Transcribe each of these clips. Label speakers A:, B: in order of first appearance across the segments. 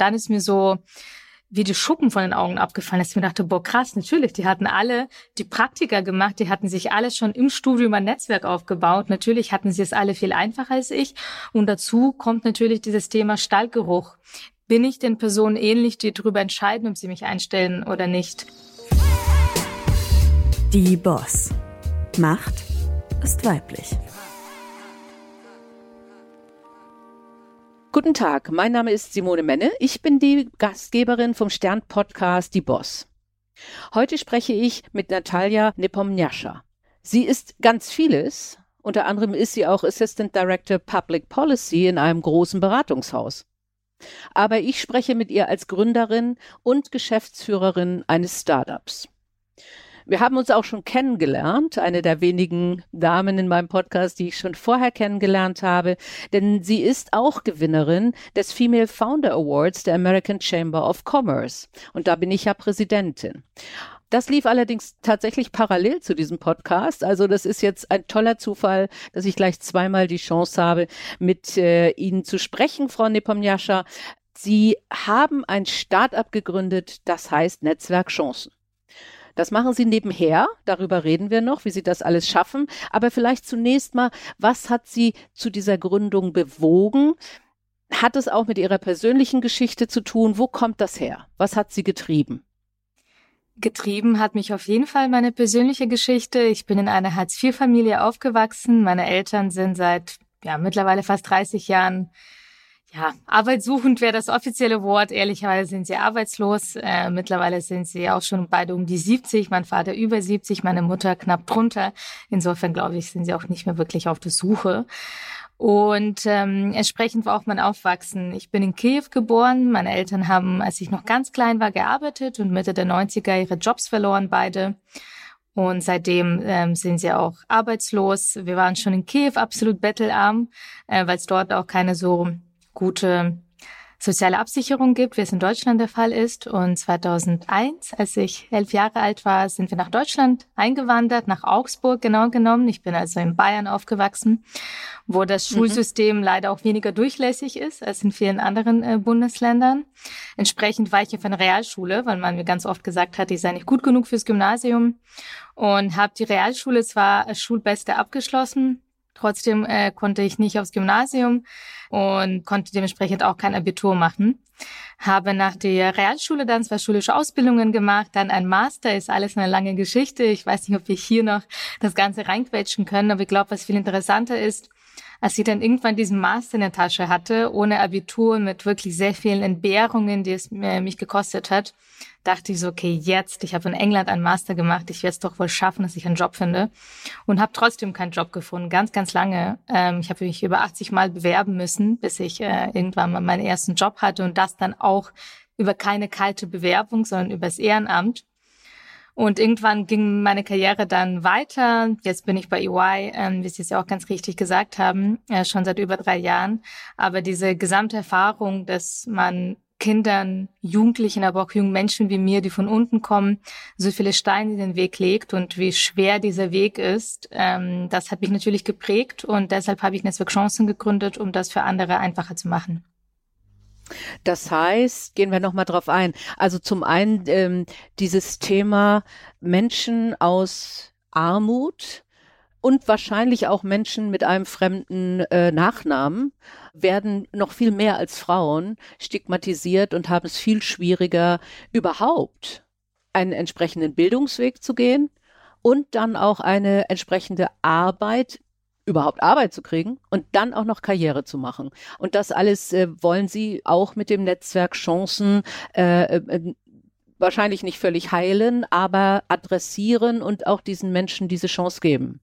A: dann ist mir so wie die Schuppen von den Augen abgefallen, dass ich mir dachte, boah, krass, natürlich, die hatten alle die Praktika gemacht, die hatten sich alle schon im Studium ein Netzwerk aufgebaut. Natürlich hatten sie es alle viel einfacher als ich. Und dazu kommt natürlich dieses Thema Stallgeruch. Bin ich den Personen ähnlich, die darüber entscheiden, ob sie mich einstellen oder nicht?
B: Die Boss. Macht ist weiblich.
C: Guten Tag, mein Name ist Simone Menne. Ich bin die Gastgeberin vom Stern-Podcast Die Boss. Heute spreche ich mit Natalia Nepomniascha. Sie ist ganz vieles. Unter anderem ist sie auch Assistant Director Public Policy in einem großen Beratungshaus. Aber ich spreche mit ihr als Gründerin und Geschäftsführerin eines Startups. Wir haben uns auch schon kennengelernt, eine der wenigen Damen in meinem Podcast, die ich schon vorher kennengelernt habe, denn sie ist auch Gewinnerin des Female Founder Awards der American Chamber of Commerce. Und da bin ich ja Präsidentin. Das lief allerdings tatsächlich parallel zu diesem Podcast. Also das ist jetzt ein toller Zufall, dass ich gleich zweimal die Chance habe, mit äh, Ihnen zu sprechen, Frau Nepomniascha. Sie haben ein Start-up gegründet, das heißt Netzwerk Chancen. Das machen Sie nebenher, darüber reden wir noch, wie Sie das alles schaffen. Aber vielleicht zunächst mal, was hat Sie zu dieser Gründung bewogen? Hat es auch mit Ihrer persönlichen Geschichte zu tun? Wo kommt das her? Was hat Sie getrieben?
A: Getrieben hat mich auf jeden Fall meine persönliche Geschichte. Ich bin in einer Hartz-IV-Familie aufgewachsen. Meine Eltern sind seit ja, mittlerweile fast 30 Jahren ja, arbeitssuchend wäre das offizielle Wort. Ehrlicherweise sind sie arbeitslos. Äh, mittlerweile sind sie auch schon beide um die 70. Mein Vater über 70, meine Mutter knapp drunter. Insofern glaube ich, sind sie auch nicht mehr wirklich auf der Suche. Und ähm, entsprechend war auch mein Aufwachsen. Ich bin in Kiew geboren. Meine Eltern haben, als ich noch ganz klein war, gearbeitet und Mitte der 90er ihre Jobs verloren, beide. Und seitdem ähm, sind sie auch arbeitslos. Wir waren schon in Kiew absolut bettelarm, äh, weil es dort auch keine so gute soziale Absicherung gibt, wie es in Deutschland der Fall ist. Und 2001, als ich elf Jahre alt war, sind wir nach Deutschland eingewandert, nach Augsburg genau genommen. Ich bin also in Bayern aufgewachsen, wo das mhm. Schulsystem mhm. leider auch weniger durchlässig ist als in vielen anderen äh, Bundesländern. Entsprechend war ich auf einer Realschule, weil man mir ganz oft gesagt hat, ich sei nicht gut genug fürs Gymnasium und habe die Realschule zwar als Schulbeste abgeschlossen, Trotzdem äh, konnte ich nicht aufs Gymnasium und konnte dementsprechend auch kein Abitur machen. Habe nach der Realschule dann zwei schulische Ausbildungen gemacht, dann ein Master, ist alles eine lange Geschichte. Ich weiß nicht, ob wir hier noch das Ganze reinquetschen können, aber ich glaube, was viel interessanter ist, als ich dann irgendwann diesen Master in der Tasche hatte, ohne Abitur, mit wirklich sehr vielen Entbehrungen, die es mich gekostet hat, dachte ich so, okay, jetzt, ich habe in England einen Master gemacht, ich werde es doch wohl schaffen, dass ich einen Job finde. Und habe trotzdem keinen Job gefunden, ganz, ganz lange. Ähm, ich habe mich über 80 Mal bewerben müssen, bis ich äh, irgendwann mal meinen ersten Job hatte und das dann auch über keine kalte Bewerbung, sondern übers Ehrenamt. Und irgendwann ging meine Karriere dann weiter. Jetzt bin ich bei EY, ähm, wie Sie es ja auch ganz richtig gesagt haben, äh, schon seit über drei Jahren. Aber diese gesamte Erfahrung, dass man Kindern, Jugendlichen, aber auch jungen Menschen wie mir, die von unten kommen, so viele Steine in den Weg legt und wie schwer dieser Weg ist. Ähm, das hat mich natürlich geprägt und deshalb habe ich Netzwerk Chancen gegründet, um das für andere einfacher zu machen.
C: Das heißt, gehen wir nochmal drauf ein. Also zum einen ähm, dieses Thema Menschen aus Armut, und wahrscheinlich auch Menschen mit einem fremden äh, Nachnamen werden noch viel mehr als Frauen stigmatisiert und haben es viel schwieriger, überhaupt einen entsprechenden Bildungsweg zu gehen und dann auch eine entsprechende Arbeit überhaupt Arbeit zu kriegen und dann auch noch Karriere zu machen. Und das alles äh, wollen Sie auch mit dem Netzwerk Chancen äh, äh, wahrscheinlich nicht völlig heilen, aber adressieren und auch diesen Menschen diese Chance geben.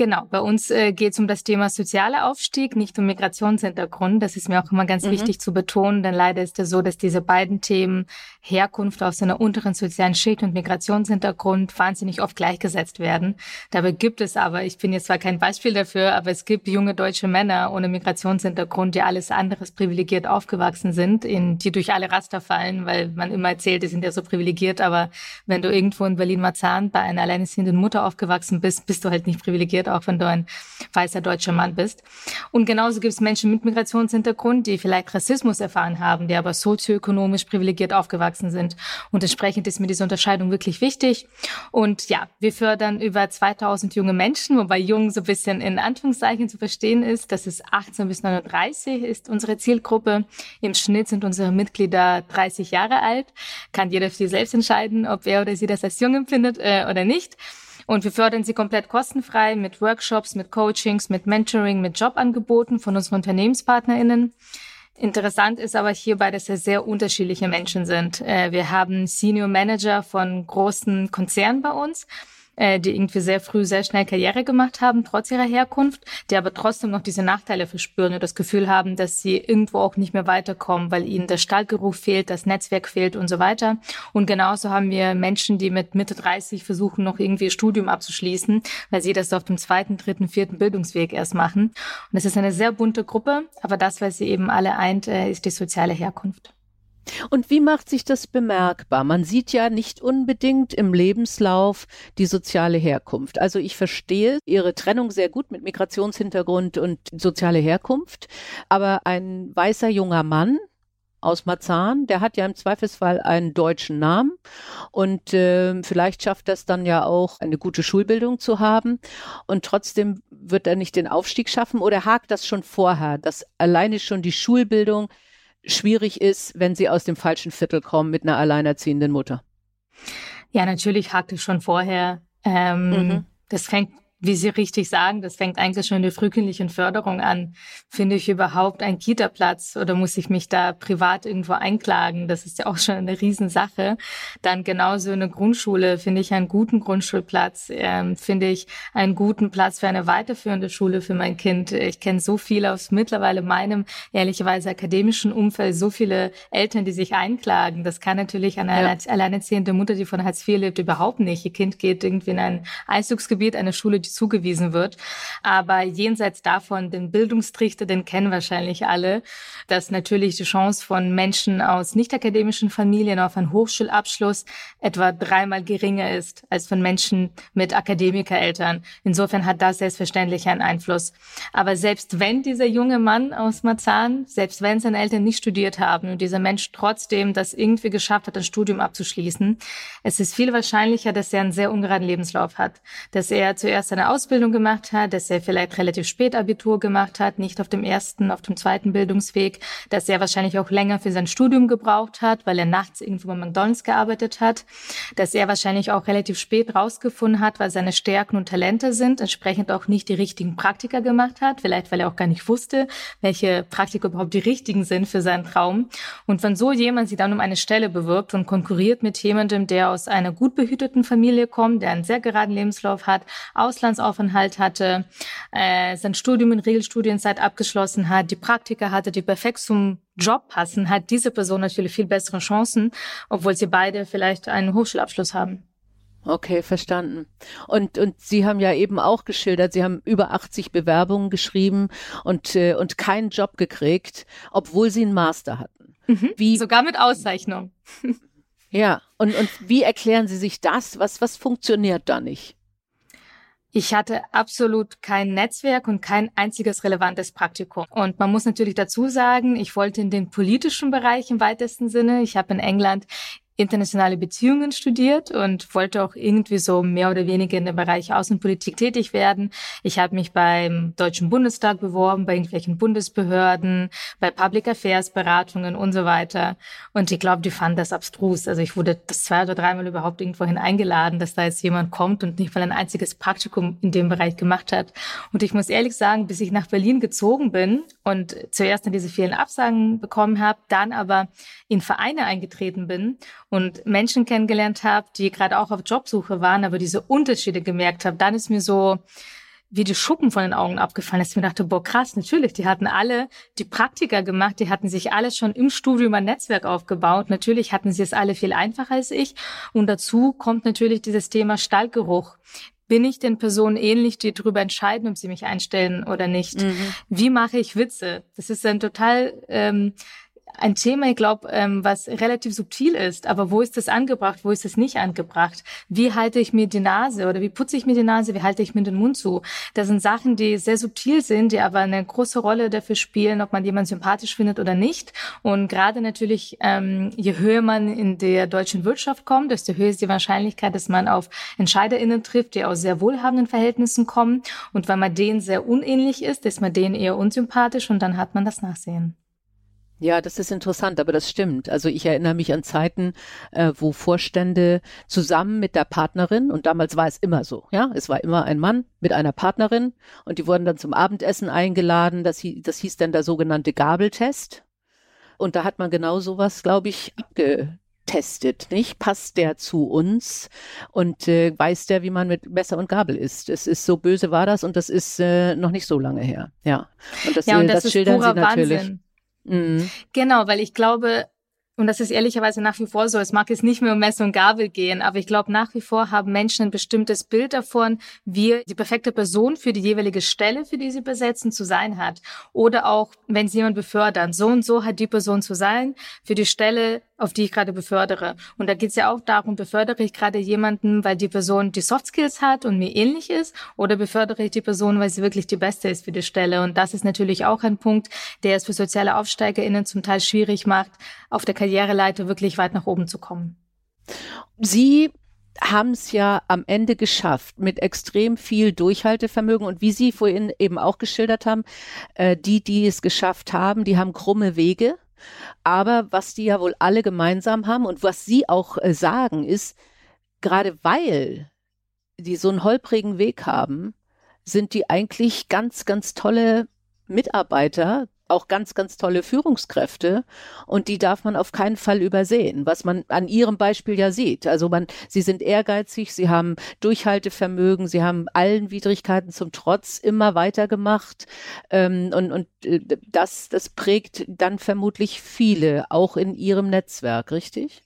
A: Genau, bei uns äh, geht es um das Thema sozialer Aufstieg, nicht um Migrationshintergrund. Das ist mir auch immer ganz mhm. wichtig zu betonen, denn leider ist es so, dass diese beiden Themen Herkunft aus einer unteren sozialen Schicht und Migrationshintergrund wahnsinnig oft gleichgesetzt werden. Dabei gibt es aber, ich bin jetzt zwar kein Beispiel dafür, aber es gibt junge deutsche Männer ohne Migrationshintergrund, die alles anderes privilegiert aufgewachsen sind, in die durch alle Raster fallen, weil man immer erzählt, die sind ja so privilegiert, aber wenn du irgendwo in Berlin-Marzahn bei einer alleinerziehenden Mutter aufgewachsen bist, bist du halt nicht privilegiert auch wenn du ein weißer deutscher Mann bist. Und genauso gibt es Menschen mit Migrationshintergrund, die vielleicht Rassismus erfahren haben, die aber sozioökonomisch privilegiert aufgewachsen sind. Und entsprechend ist mir diese Unterscheidung wirklich wichtig. Und ja, wir fördern über 2000 junge Menschen, wobei jung so ein bisschen in Anführungszeichen zu verstehen ist. Das ist 18 bis 39 ist unsere Zielgruppe. Im Schnitt sind unsere Mitglieder 30 Jahre alt. Kann jeder für sich selbst entscheiden, ob er oder sie das als jung empfindet äh, oder nicht. Und wir fördern sie komplett kostenfrei mit Workshops, mit Coachings, mit Mentoring, mit Jobangeboten von unseren UnternehmenspartnerInnen. Interessant ist aber hierbei, dass es sehr unterschiedliche Menschen sind. Äh, wir haben Senior Manager von großen Konzernen bei uns äh, die irgendwie sehr früh sehr schnell Karriere gemacht haben, trotz ihrer Herkunft, die aber trotzdem noch diese Nachteile verspüren und das Gefühl haben, dass sie irgendwo auch nicht mehr weiterkommen, weil ihnen der Stallgeruch fehlt, das Netzwerk fehlt und so weiter. Und genauso haben wir Menschen, die mit Mitte 30 versuchen, noch irgendwie ihr Studium abzuschließen, weil sie das auf dem zweiten, dritten, vierten Bildungsweg erst machen. Und es ist eine sehr bunte Gruppe, aber das, was sie eben alle eint, äh, ist die soziale Herkunft.
C: Und wie macht sich das bemerkbar? Man sieht ja nicht unbedingt im Lebenslauf die soziale Herkunft. Also ich verstehe Ihre Trennung sehr gut mit Migrationshintergrund und soziale Herkunft, aber ein weißer junger Mann, aus Marzahn, der hat ja im Zweifelsfall einen deutschen Namen und äh, vielleicht schafft das dann ja auch eine gute Schulbildung zu haben und trotzdem wird er nicht den Aufstieg schaffen oder hakt das schon vorher, dass alleine schon die Schulbildung schwierig ist, wenn sie aus dem falschen Viertel kommen mit einer alleinerziehenden Mutter.
A: Ja, natürlich hakt es schon vorher. Ähm, mhm. Das fängt wie Sie richtig sagen, das fängt eigentlich schon in der frühkindlichen Förderung an. Finde ich überhaupt einen Kita-Platz oder muss ich mich da privat irgendwo einklagen? Das ist ja auch schon eine Riesensache. Dann genauso eine Grundschule finde ich einen guten Grundschulplatz, ähm, finde ich einen guten Platz für eine weiterführende Schule für mein Kind. Ich kenne so viele aus mittlerweile meinem ehrlicherweise akademischen Umfeld, so viele Eltern, die sich einklagen. Das kann natürlich eine ja. alleinerziehende Mutter, die von Hartz IV lebt, überhaupt nicht. Ihr Kind geht irgendwie in ein Einzugsgebiet, eine Schule, die zugewiesen wird. Aber jenseits davon, den Bildungstrichter, den kennen wahrscheinlich alle, dass natürlich die Chance von Menschen aus nicht akademischen Familien auf einen Hochschulabschluss etwa dreimal geringer ist als von Menschen mit Akademikereltern. Insofern hat das selbstverständlich einen Einfluss. Aber selbst wenn dieser junge Mann aus Marzahn, selbst wenn seine Eltern nicht studiert haben und dieser Mensch trotzdem das irgendwie geschafft hat, ein Studium abzuschließen, es ist viel wahrscheinlicher, dass er einen sehr ungeraden Lebenslauf hat, dass er zuerst eine Ausbildung gemacht hat, dass er vielleicht relativ spät Abitur gemacht hat, nicht auf dem ersten, auf dem zweiten Bildungsweg, dass er wahrscheinlich auch länger für sein Studium gebraucht hat, weil er nachts irgendwo bei McDonalds gearbeitet hat, dass er wahrscheinlich auch relativ spät rausgefunden hat, weil seine Stärken und Talente sind, entsprechend auch nicht die richtigen Praktika gemacht hat, vielleicht weil er auch gar nicht wusste, welche Praktika überhaupt die richtigen sind für seinen Traum. Und wenn so jemand sich dann um eine Stelle bewirbt und konkurriert mit jemandem, der aus einer gut behüteten Familie kommt, der einen sehr geraden Lebenslauf hat, Auslands Auslandsaufenthalt hatte, äh, sein Studium in Regelstudienzeit abgeschlossen hat, die Praktika hatte, die perfekt zum Job passen, hat diese Person natürlich viel bessere Chancen, obwohl sie beide vielleicht einen Hochschulabschluss haben.
C: Okay, verstanden. Und, und Sie haben ja eben auch geschildert, Sie haben über 80 Bewerbungen geschrieben und, äh, und keinen Job gekriegt, obwohl Sie einen Master hatten.
A: Mhm, wie, sogar mit Auszeichnung.
C: ja, und, und wie erklären Sie sich das? Was, was funktioniert da nicht?
A: Ich hatte absolut kein Netzwerk und kein einziges relevantes Praktikum. Und man muss natürlich dazu sagen, ich wollte in den politischen Bereich im weitesten Sinne. Ich habe in England internationale Beziehungen studiert und wollte auch irgendwie so mehr oder weniger in dem Bereich Außenpolitik tätig werden. Ich habe mich beim Deutschen Bundestag beworben, bei irgendwelchen Bundesbehörden, bei Public Affairs Beratungen und so weiter. Und ich glaube, die fanden das abstrus. Also ich wurde das zwei oder dreimal überhaupt irgendwohin eingeladen, dass da jetzt jemand kommt und nicht mal ein einziges Praktikum in dem Bereich gemacht hat. Und ich muss ehrlich sagen, bis ich nach Berlin gezogen bin und zuerst dann diese vielen Absagen bekommen habe, dann aber in Vereine eingetreten bin und Menschen kennengelernt habe, die gerade auch auf Jobsuche waren, aber diese Unterschiede gemerkt habe, dann ist mir so wie die Schuppen von den Augen abgefallen, dass ich mir dachte, boah, krass, natürlich, die hatten alle die Praktika gemacht, die hatten sich alle schon im Studium ein Netzwerk aufgebaut. Natürlich hatten sie es alle viel einfacher als ich. Und dazu kommt natürlich dieses Thema Stallgeruch. Bin ich den Personen ähnlich, die darüber entscheiden, ob sie mich einstellen oder nicht? Mhm. Wie mache ich Witze? Das ist ein total ähm, ein Thema, ich glaube, ähm, was relativ subtil ist. Aber wo ist das angebracht? Wo ist es nicht angebracht? Wie halte ich mir die Nase oder wie putze ich mir die Nase? Wie halte ich mir den Mund zu? Das sind Sachen, die sehr subtil sind, die aber eine große Rolle dafür spielen, ob man jemanden sympathisch findet oder nicht. Und gerade natürlich, ähm, je höher man in der deutschen Wirtschaft kommt, desto höher ist die Wahrscheinlichkeit, dass man auf EntscheiderInnen trifft, die aus sehr wohlhabenden Verhältnissen kommen. Und weil man denen sehr unähnlich ist, ist man denen eher unsympathisch und dann hat man das Nachsehen.
C: Ja, das ist interessant, aber das stimmt. Also ich erinnere mich an Zeiten, äh, wo Vorstände zusammen mit der Partnerin, und damals war es immer so, ja, es war immer ein Mann mit einer Partnerin und die wurden dann zum Abendessen eingeladen. Das, hieß, das hieß dann der sogenannte Gabeltest. Und da hat man genau sowas, glaube ich, abgetestet, nicht? Passt der zu uns und äh, weiß der, wie man mit Messer und Gabel isst? Es ist so böse war das und das ist äh, noch nicht so lange her. Ja.
A: Und das, ja, und äh, das, das schildern sie natürlich. Wahnsinn. Mhm. Genau, weil ich glaube, und das ist ehrlicherweise nach wie vor so. Es mag jetzt nicht mehr um Messer und Gabel gehen, aber ich glaube, nach wie vor haben Menschen ein bestimmtes Bild davon, wie die perfekte Person für die jeweilige Stelle, für die sie besetzen, zu sein hat. Oder auch, wenn sie jemand befördern, so und so hat die Person zu sein für die Stelle, auf die ich gerade befördere. Und da geht es ja auch darum, befördere ich gerade jemanden, weil die Person die Soft Skills hat und mir ähnlich ist, oder befördere ich die Person, weil sie wirklich die Beste ist für die Stelle. Und das ist natürlich auch ein Punkt, der es für soziale AufsteigerInnen zum Teil schwierig macht, auf der Karriereleiter wirklich weit nach oben zu kommen.
C: Sie haben es ja am Ende geschafft mit extrem viel Durchhaltevermögen und wie Sie vorhin eben auch geschildert haben, äh, die, die es geschafft haben, die haben krumme Wege aber was die ja wohl alle gemeinsam haben und was sie auch äh, sagen, ist, gerade weil die so einen holprigen Weg haben, sind die eigentlich ganz, ganz tolle Mitarbeiter, auch ganz, ganz tolle Führungskräfte und die darf man auf keinen Fall übersehen, was man an ihrem Beispiel ja sieht. Also man, sie sind ehrgeizig, sie haben Durchhaltevermögen, sie haben allen Widrigkeiten zum Trotz immer weitergemacht ähm, und, und äh, das, das prägt dann vermutlich viele, auch in ihrem Netzwerk, richtig?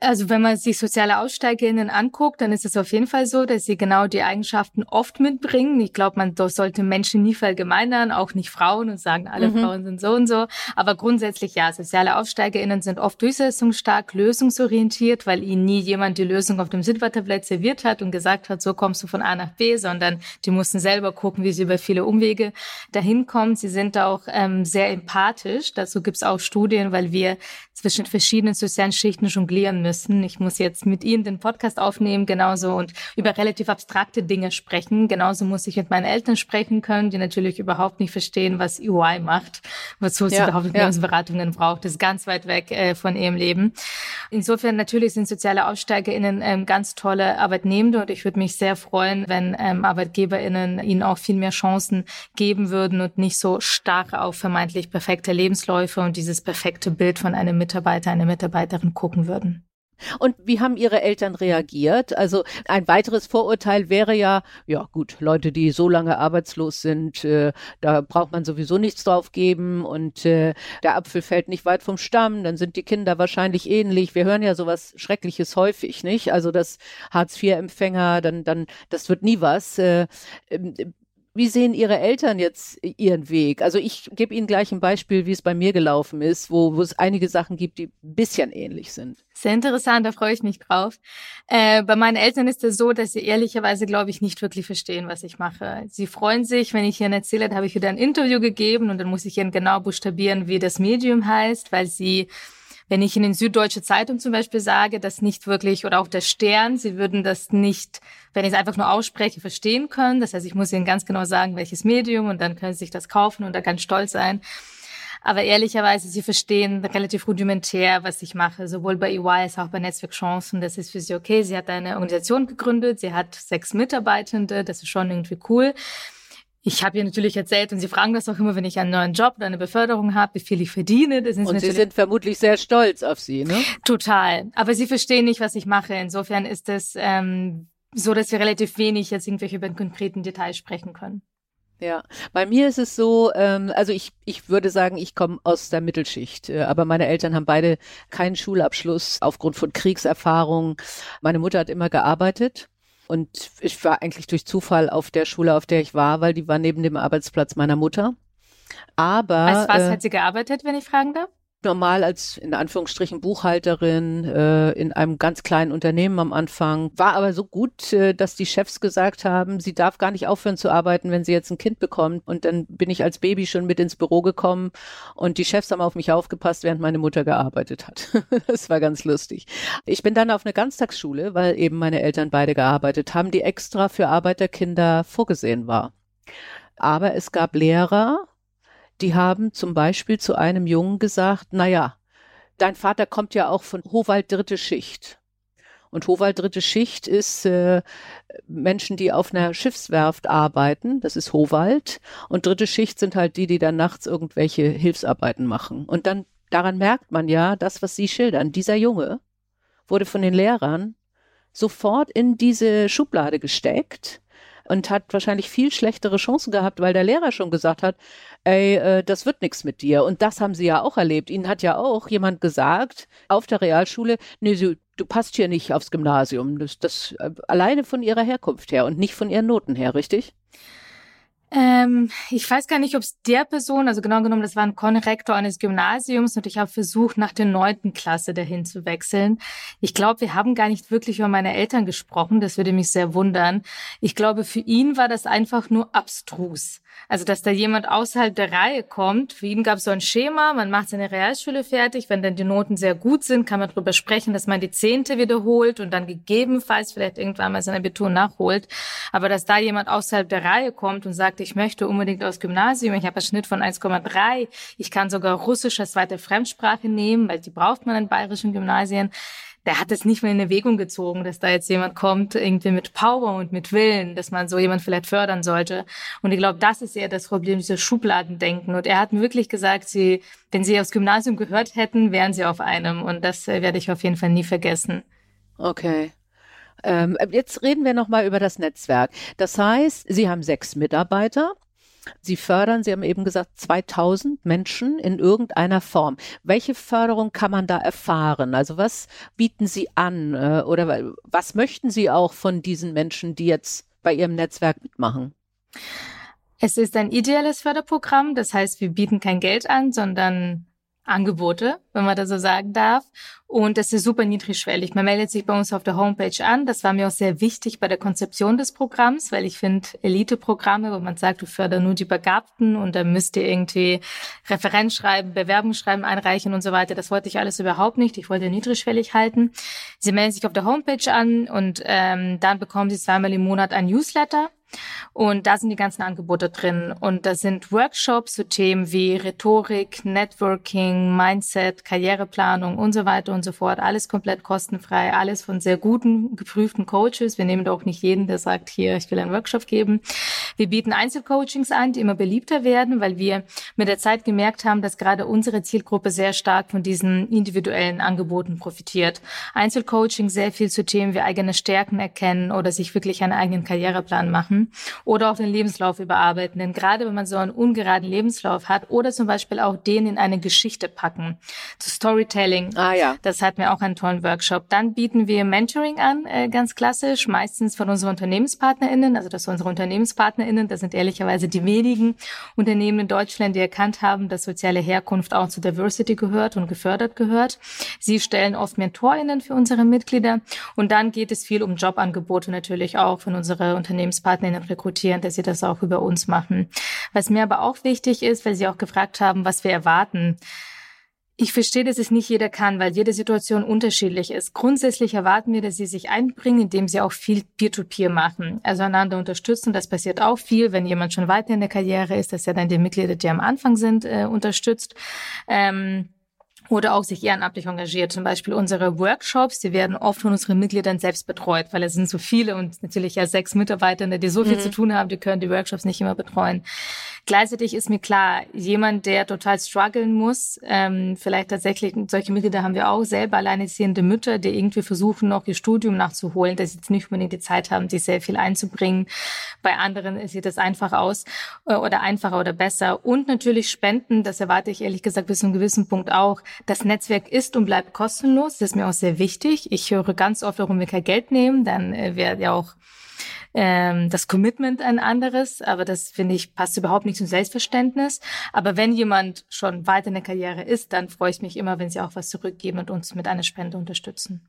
A: Also wenn man sich soziale AussteigerInnen anguckt, dann ist es auf jeden Fall so, dass sie genau die Eigenschaften oft mitbringen. Ich glaube, man sollte Menschen nie verallgemeinern, auch nicht Frauen und sagen, alle mhm. Frauen sind so und so. Aber grundsätzlich ja, soziale AussteigerInnen sind oft durchsetzungsstark, lösungsorientiert, weil ihnen nie jemand die Lösung auf dem Silbertablett serviert hat und gesagt hat, so kommst du von A nach B, sondern die mussten selber gucken, wie sie über viele Umwege dahin kommen. Sie sind auch ähm, sehr empathisch. Dazu gibt es auch Studien, weil wir zwischen verschiedenen sozialen Schichten jonglieren müssen. Ich muss jetzt mit Ihnen den Podcast aufnehmen, genauso und über relativ abstrakte Dinge sprechen. Genauso muss ich mit meinen Eltern sprechen können, die natürlich überhaupt nicht verstehen, was UI macht, wozu ja, überhaupt Unternehmensberatungen ja. braucht. Das ist ganz weit weg äh, von ihrem Leben. Insofern natürlich sind soziale AussteigerInnen ähm, ganz tolle Arbeitnehmende und ich würde mich sehr freuen, wenn ähm, ArbeitgeberInnen ihnen auch viel mehr Chancen geben würden und nicht so stark auf vermeintlich perfekte Lebensläufe und dieses perfekte Bild von einem Mitarbeiter, eine Mitarbeiterin gucken würden.
C: Und wie haben Ihre Eltern reagiert? Also ein weiteres Vorurteil wäre ja, ja gut, Leute, die so lange arbeitslos sind, äh, da braucht man sowieso nichts drauf geben und äh, der Apfel fällt nicht weit vom Stamm, dann sind die Kinder wahrscheinlich ähnlich. Wir hören ja sowas Schreckliches häufig, nicht? Also das Hartz-IV-Empfänger, dann, dann, das wird nie was. Äh, ähm, wie sehen Ihre Eltern jetzt ihren Weg? Also ich gebe Ihnen gleich ein Beispiel, wie es bei mir gelaufen ist, wo, wo es einige Sachen gibt, die ein bisschen ähnlich sind.
A: Sehr interessant, da freue ich mich drauf. Äh, bei meinen Eltern ist es so, dass sie ehrlicherweise, glaube ich, nicht wirklich verstehen, was ich mache. Sie freuen sich, wenn ich ihnen erzähle, da habe ich wieder ein Interview gegeben und dann muss ich ihnen genau buchstabieren, wie das Medium heißt, weil sie wenn ich in den Süddeutsche Zeitung zum Beispiel sage, dass nicht wirklich, oder auch der Stern, sie würden das nicht, wenn ich es einfach nur ausspreche, verstehen können. Das heißt, ich muss ihnen ganz genau sagen, welches Medium und dann können sie sich das kaufen und da ganz stolz sein. Aber ehrlicherweise, sie verstehen relativ rudimentär, was ich mache, sowohl bei EY als auch bei Netzwerk Chancen. Das ist für sie okay. Sie hat eine Organisation gegründet, sie hat sechs Mitarbeitende, das ist schon irgendwie cool. Ich habe ihr natürlich erzählt und sie fragen das auch immer, wenn ich einen neuen Job oder eine Beförderung habe, wie viel ich verdiene.
C: Das ist und sie sind vermutlich sehr stolz auf sie, ne?
A: Total. Aber sie verstehen nicht, was ich mache. Insofern ist es ähm, so, dass wir relativ wenig jetzt irgendwelche über den konkreten Details sprechen können.
C: Ja, bei mir ist es so, ähm, also ich, ich würde sagen, ich komme aus der Mittelschicht, äh, aber meine Eltern haben beide keinen Schulabschluss aufgrund von Kriegserfahrung. Meine Mutter hat immer gearbeitet und ich war eigentlich durch Zufall auf der Schule, auf der ich war, weil die war neben dem Arbeitsplatz meiner Mutter. Aber.
A: Als was äh, hat sie gearbeitet, wenn ich fragen darf?
C: Normal als in Anführungsstrichen Buchhalterin äh, in einem ganz kleinen Unternehmen am Anfang, war aber so gut, äh, dass die Chefs gesagt haben, sie darf gar nicht aufhören zu arbeiten, wenn sie jetzt ein Kind bekommt. Und dann bin ich als Baby schon mit ins Büro gekommen und die Chefs haben auf mich aufgepasst, während meine Mutter gearbeitet hat. das war ganz lustig. Ich bin dann auf eine Ganztagsschule, weil eben meine Eltern beide gearbeitet haben, die extra für Arbeiterkinder vorgesehen war. Aber es gab Lehrer, die haben zum Beispiel zu einem Jungen gesagt, na ja, dein Vater kommt ja auch von Howald dritte Schicht. Und Howald dritte Schicht ist äh, Menschen, die auf einer Schiffswerft arbeiten. Das ist Howald. Und dritte Schicht sind halt die, die dann nachts irgendwelche Hilfsarbeiten machen. Und dann daran merkt man ja, das, was Sie schildern. Dieser Junge wurde von den Lehrern sofort in diese Schublade gesteckt und hat wahrscheinlich viel schlechtere Chancen gehabt, weil der Lehrer schon gesagt hat, ey, äh, das wird nichts mit dir. Und das haben sie ja auch erlebt. Ihnen hat ja auch jemand gesagt auf der Realschule, nee, du, du passt hier nicht aufs Gymnasium. Das, das äh, alleine von ihrer Herkunft her und nicht von ihren Noten her, richtig?
A: Ähm, ich weiß gar nicht, ob es der Person, also genau genommen, das war ein Konrektor eines Gymnasiums und ich habe versucht, nach der neunten Klasse dahin zu wechseln. Ich glaube, wir haben gar nicht wirklich über meine Eltern gesprochen. Das würde mich sehr wundern. Ich glaube, für ihn war das einfach nur abstrus. Also, dass da jemand außerhalb der Reihe kommt. Für ihn gab es so ein Schema, man macht seine Realschule fertig. Wenn dann die Noten sehr gut sind, kann man darüber sprechen, dass man die Zehnte wiederholt und dann gegebenenfalls vielleicht irgendwann mal sein Abitur nachholt. Aber dass da jemand außerhalb der Reihe kommt und sagt, ich möchte unbedingt aus Gymnasium, ich habe einen Schnitt von 1,3, ich kann sogar Russisch als zweite Fremdsprache nehmen, weil die braucht man in bayerischen Gymnasien der hat es nicht mehr in Erwägung gezogen, dass da jetzt jemand kommt, irgendwie mit Power und mit Willen, dass man so jemand vielleicht fördern sollte. Und ich glaube, das ist eher das Problem, dieses Schubladendenken. Und er hat mir wirklich gesagt, sie, wenn sie aufs Gymnasium gehört hätten, wären sie auf einem. Und das äh, werde ich auf jeden Fall nie vergessen.
C: Okay. Ähm, jetzt reden wir nochmal über das Netzwerk. Das heißt, Sie haben sechs Mitarbeiter. Sie fördern, Sie haben eben gesagt, 2000 Menschen in irgendeiner Form. Welche Förderung kann man da erfahren? Also was bieten Sie an äh, oder was möchten Sie auch von diesen Menschen, die jetzt bei Ihrem Netzwerk mitmachen?
A: Es ist ein ideelles Förderprogramm. Das heißt, wir bieten kein Geld an, sondern Angebote, wenn man das so sagen darf. Und das ist super niedrigschwellig. Man meldet sich bei uns auf der Homepage an. Das war mir auch sehr wichtig bei der Konzeption des Programms, weil ich finde Elite-Programme, wo man sagt, du förderst nur die Begabten und dann müsst ihr irgendwie Referenz schreiben, Bewerbungsschreiben einreichen und so weiter. Das wollte ich alles überhaupt nicht. Ich wollte niedrigschwellig halten. Sie melden sich auf der Homepage an und ähm, dann bekommen sie zweimal im Monat ein Newsletter und da sind die ganzen Angebote drin. Und da sind Workshops zu Themen wie Rhetorik, Networking, Mindset, Karriereplanung und so weiter und so fort. Alles komplett kostenfrei, alles von sehr guten, geprüften Coaches. Wir nehmen doch nicht jeden, der sagt, hier, ich will einen Workshop geben. Wir bieten Einzelcoachings an, die immer beliebter werden, weil wir mit der Zeit gemerkt haben, dass gerade unsere Zielgruppe sehr stark von diesen individuellen Angeboten profitiert. Einzelcoaching sehr viel zu Themen wie eigene Stärken erkennen oder sich wirklich einen eigenen Karriereplan machen oder auch den Lebenslauf überarbeiten. Denn gerade wenn man so einen ungeraden Lebenslauf hat oder zum Beispiel auch den in eine Geschichte packen, zu Storytelling.
C: Ah ja.
A: Das hatten wir auch einen tollen Workshop. Dann bieten wir Mentoring an, äh, ganz klassisch, meistens von unseren UnternehmenspartnerInnen. Also das sind unsere UnternehmenspartnerInnen, das sind ehrlicherweise die wenigen Unternehmen in Deutschland, die erkannt haben, dass soziale Herkunft auch zu Diversity gehört und gefördert gehört. Sie stellen oft MentorInnen für unsere Mitglieder. Und dann geht es viel um Jobangebote natürlich auch von unseren Unternehmenspartnern Partnerinnen rekrutieren, dass sie das auch über uns machen. Was mir aber auch wichtig ist, weil Sie auch gefragt haben, was wir erwarten. Ich verstehe, dass es nicht jeder kann, weil jede Situation unterschiedlich ist. Grundsätzlich erwarten wir, dass sie sich einbringen, indem sie auch viel Peer-to-Peer -Peer machen, also einander unterstützen. Das passiert auch viel, wenn jemand schon weiter in der Karriere ist, dass er dann die Mitglieder, die am Anfang sind, äh, unterstützt. Ähm, oder auch sich ehrenamtlich engagiert. Zum Beispiel unsere Workshops, die werden oft von unseren Mitgliedern selbst betreut, weil es sind so viele und natürlich ja sechs Mitarbeiter, die so viel mhm. zu tun haben, die können die Workshops nicht immer betreuen. Gleichzeitig ist mir klar, jemand, der total strugglen muss, ähm, vielleicht tatsächlich, solche Mitglieder haben wir auch, selber alleinerziehende Mütter, die irgendwie versuchen, noch ihr Studium nachzuholen, dass sie jetzt nicht unbedingt die Zeit haben, sich sehr viel einzubringen. Bei anderen sieht es einfach aus äh, oder einfacher oder besser. Und natürlich Spenden, das erwarte ich ehrlich gesagt bis zu einem gewissen Punkt auch. Das Netzwerk ist und bleibt kostenlos, das ist mir auch sehr wichtig. Ich höre ganz oft, warum wir kein Geld nehmen, dann äh, wäre ja auch ähm, das Commitment ein anderes, aber das finde ich passt überhaupt nicht zum Selbstverständnis. Aber wenn jemand schon weiter in der Karriere ist, dann freue ich mich immer, wenn sie auch was zurückgeben und uns mit einer Spende unterstützen.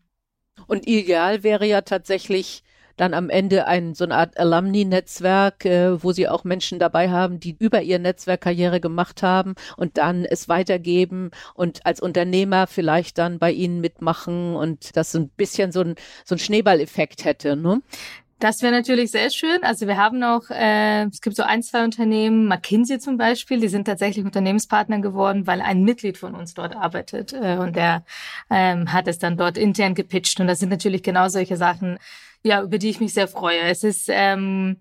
C: Und ideal wäre ja tatsächlich dann am Ende ein so eine Art Alumni-Netzwerk, äh, wo sie auch Menschen dabei haben, die über ihr Netzwerk Karriere gemacht haben und dann es weitergeben und als Unternehmer vielleicht dann bei ihnen mitmachen und das so ein bisschen so ein, so ein Schneeballeffekt hätte. Ne?
A: Das wäre natürlich sehr schön. Also wir haben auch, äh, es gibt so ein, zwei Unternehmen, McKinsey zum Beispiel, die sind tatsächlich Unternehmenspartner geworden, weil ein Mitglied von uns dort arbeitet äh, und der ähm, hat es dann dort intern gepitcht. Und das sind natürlich genau solche Sachen, ja, über die ich mich sehr freue. Es ist ähm,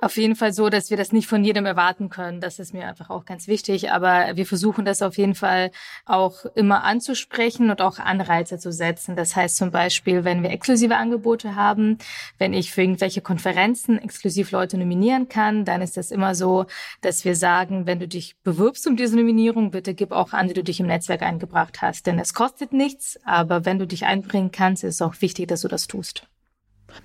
A: auf jeden Fall so, dass wir das nicht von jedem erwarten können. Das ist mir einfach auch ganz wichtig. Aber wir versuchen das auf jeden Fall auch immer anzusprechen und auch Anreize zu setzen. Das heißt zum Beispiel, wenn wir exklusive Angebote haben, wenn ich für irgendwelche Konferenzen exklusiv Leute nominieren kann, dann ist das immer so, dass wir sagen, wenn du dich bewirbst um diese Nominierung, bitte gib auch an, wie du dich im Netzwerk eingebracht hast. Denn es kostet nichts, aber wenn du dich einbringen kannst, ist es auch wichtig, dass du das tust.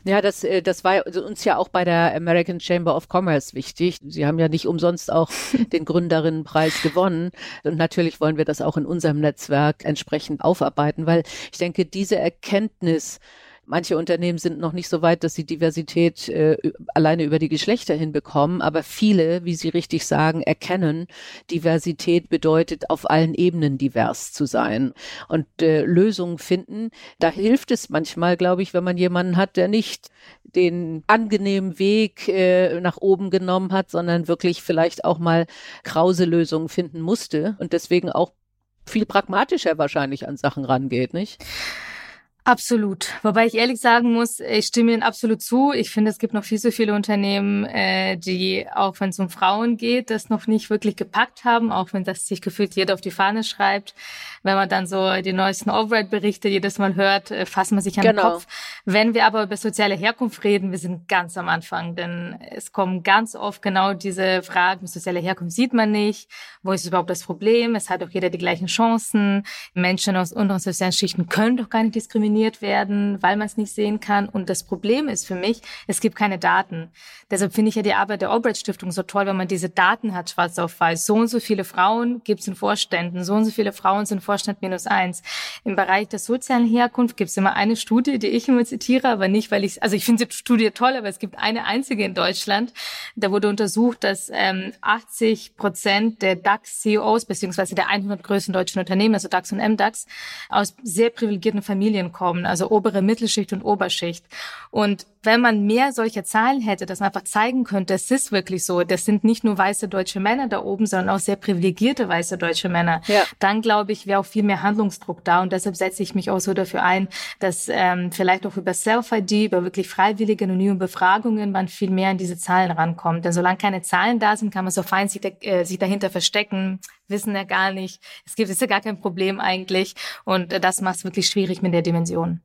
C: Ja, das, äh, das war uns ja auch bei der American Chamber of Commerce wichtig. Sie haben ja nicht umsonst auch den Gründerinnenpreis gewonnen. Und natürlich wollen wir das auch in unserem Netzwerk entsprechend aufarbeiten, weil ich denke, diese Erkenntnis, Manche Unternehmen sind noch nicht so weit, dass sie Diversität äh, alleine über die Geschlechter hinbekommen, aber viele, wie Sie richtig sagen, erkennen, Diversität bedeutet auf allen Ebenen divers zu sein und äh, Lösungen finden. Da hilft es manchmal, glaube ich, wenn man jemanden hat, der nicht den angenehmen Weg äh, nach oben genommen hat, sondern wirklich vielleicht auch mal krause Lösungen finden musste und deswegen auch viel pragmatischer wahrscheinlich an Sachen rangeht, nicht?
A: Absolut. Wobei ich ehrlich sagen muss, ich stimme Ihnen absolut zu. Ich finde, es gibt noch viel zu viele Unternehmen, äh, die, auch wenn es um Frauen geht, das noch nicht wirklich gepackt haben, auch wenn das sich gefühlt jeder auf die Fahne schreibt. Wenn man dann so die neuesten Override-Berichte jedes Mal hört, äh, fasst man sich an genau. den Kopf. Wenn wir aber über soziale Herkunft reden, wir sind ganz am Anfang, denn es kommen ganz oft genau diese Fragen, soziale Herkunft sieht man nicht, wo ist überhaupt das Problem, es hat doch jeder die gleichen Chancen, Menschen aus unteren sozialen Schichten können doch gar nicht diskriminieren diskriminiert werden, weil man es nicht sehen kann. Und das Problem ist für mich, es gibt keine Daten. Deshalb finde ich ja die Arbeit der Albright Stiftung so toll, wenn man diese Daten hat, schwarz auf weiß. So und so viele Frauen gibt es in Vorständen, so und so viele Frauen sind Vorstand minus eins. Im Bereich der sozialen Herkunft gibt es immer eine Studie, die ich immer zitiere, aber nicht, weil ich, also ich finde die Studie toll, aber es gibt eine einzige in Deutschland. Da wurde untersucht, dass ähm, 80 Prozent der DAX-CEOs beziehungsweise der 100 größten deutschen Unternehmen, also DAX und MDAX, aus sehr privilegierten Familien kommen, also obere Mittelschicht und Oberschicht. Und wenn man mehr solcher Zahlen hätte, dass man einfach zeigen könnte, es ist wirklich so, das sind nicht nur weiße deutsche Männer da oben, sondern auch sehr privilegierte weiße deutsche Männer, ja. dann glaube ich, wäre auch viel mehr Handlungsdruck da. Und deshalb setze ich mich auch so dafür ein, dass ähm, vielleicht auch über Self-ID, über wirklich freiwillige anonyme Befragungen man viel mehr an diese Zahlen rankommt. Denn solange keine Zahlen da sind, kann man so fein sich, da, äh, sich dahinter verstecken, wissen ja gar nicht. Es gibt, ist ja gar kein Problem eigentlich. Und äh, das macht es wirklich schwierig mit der Dimension.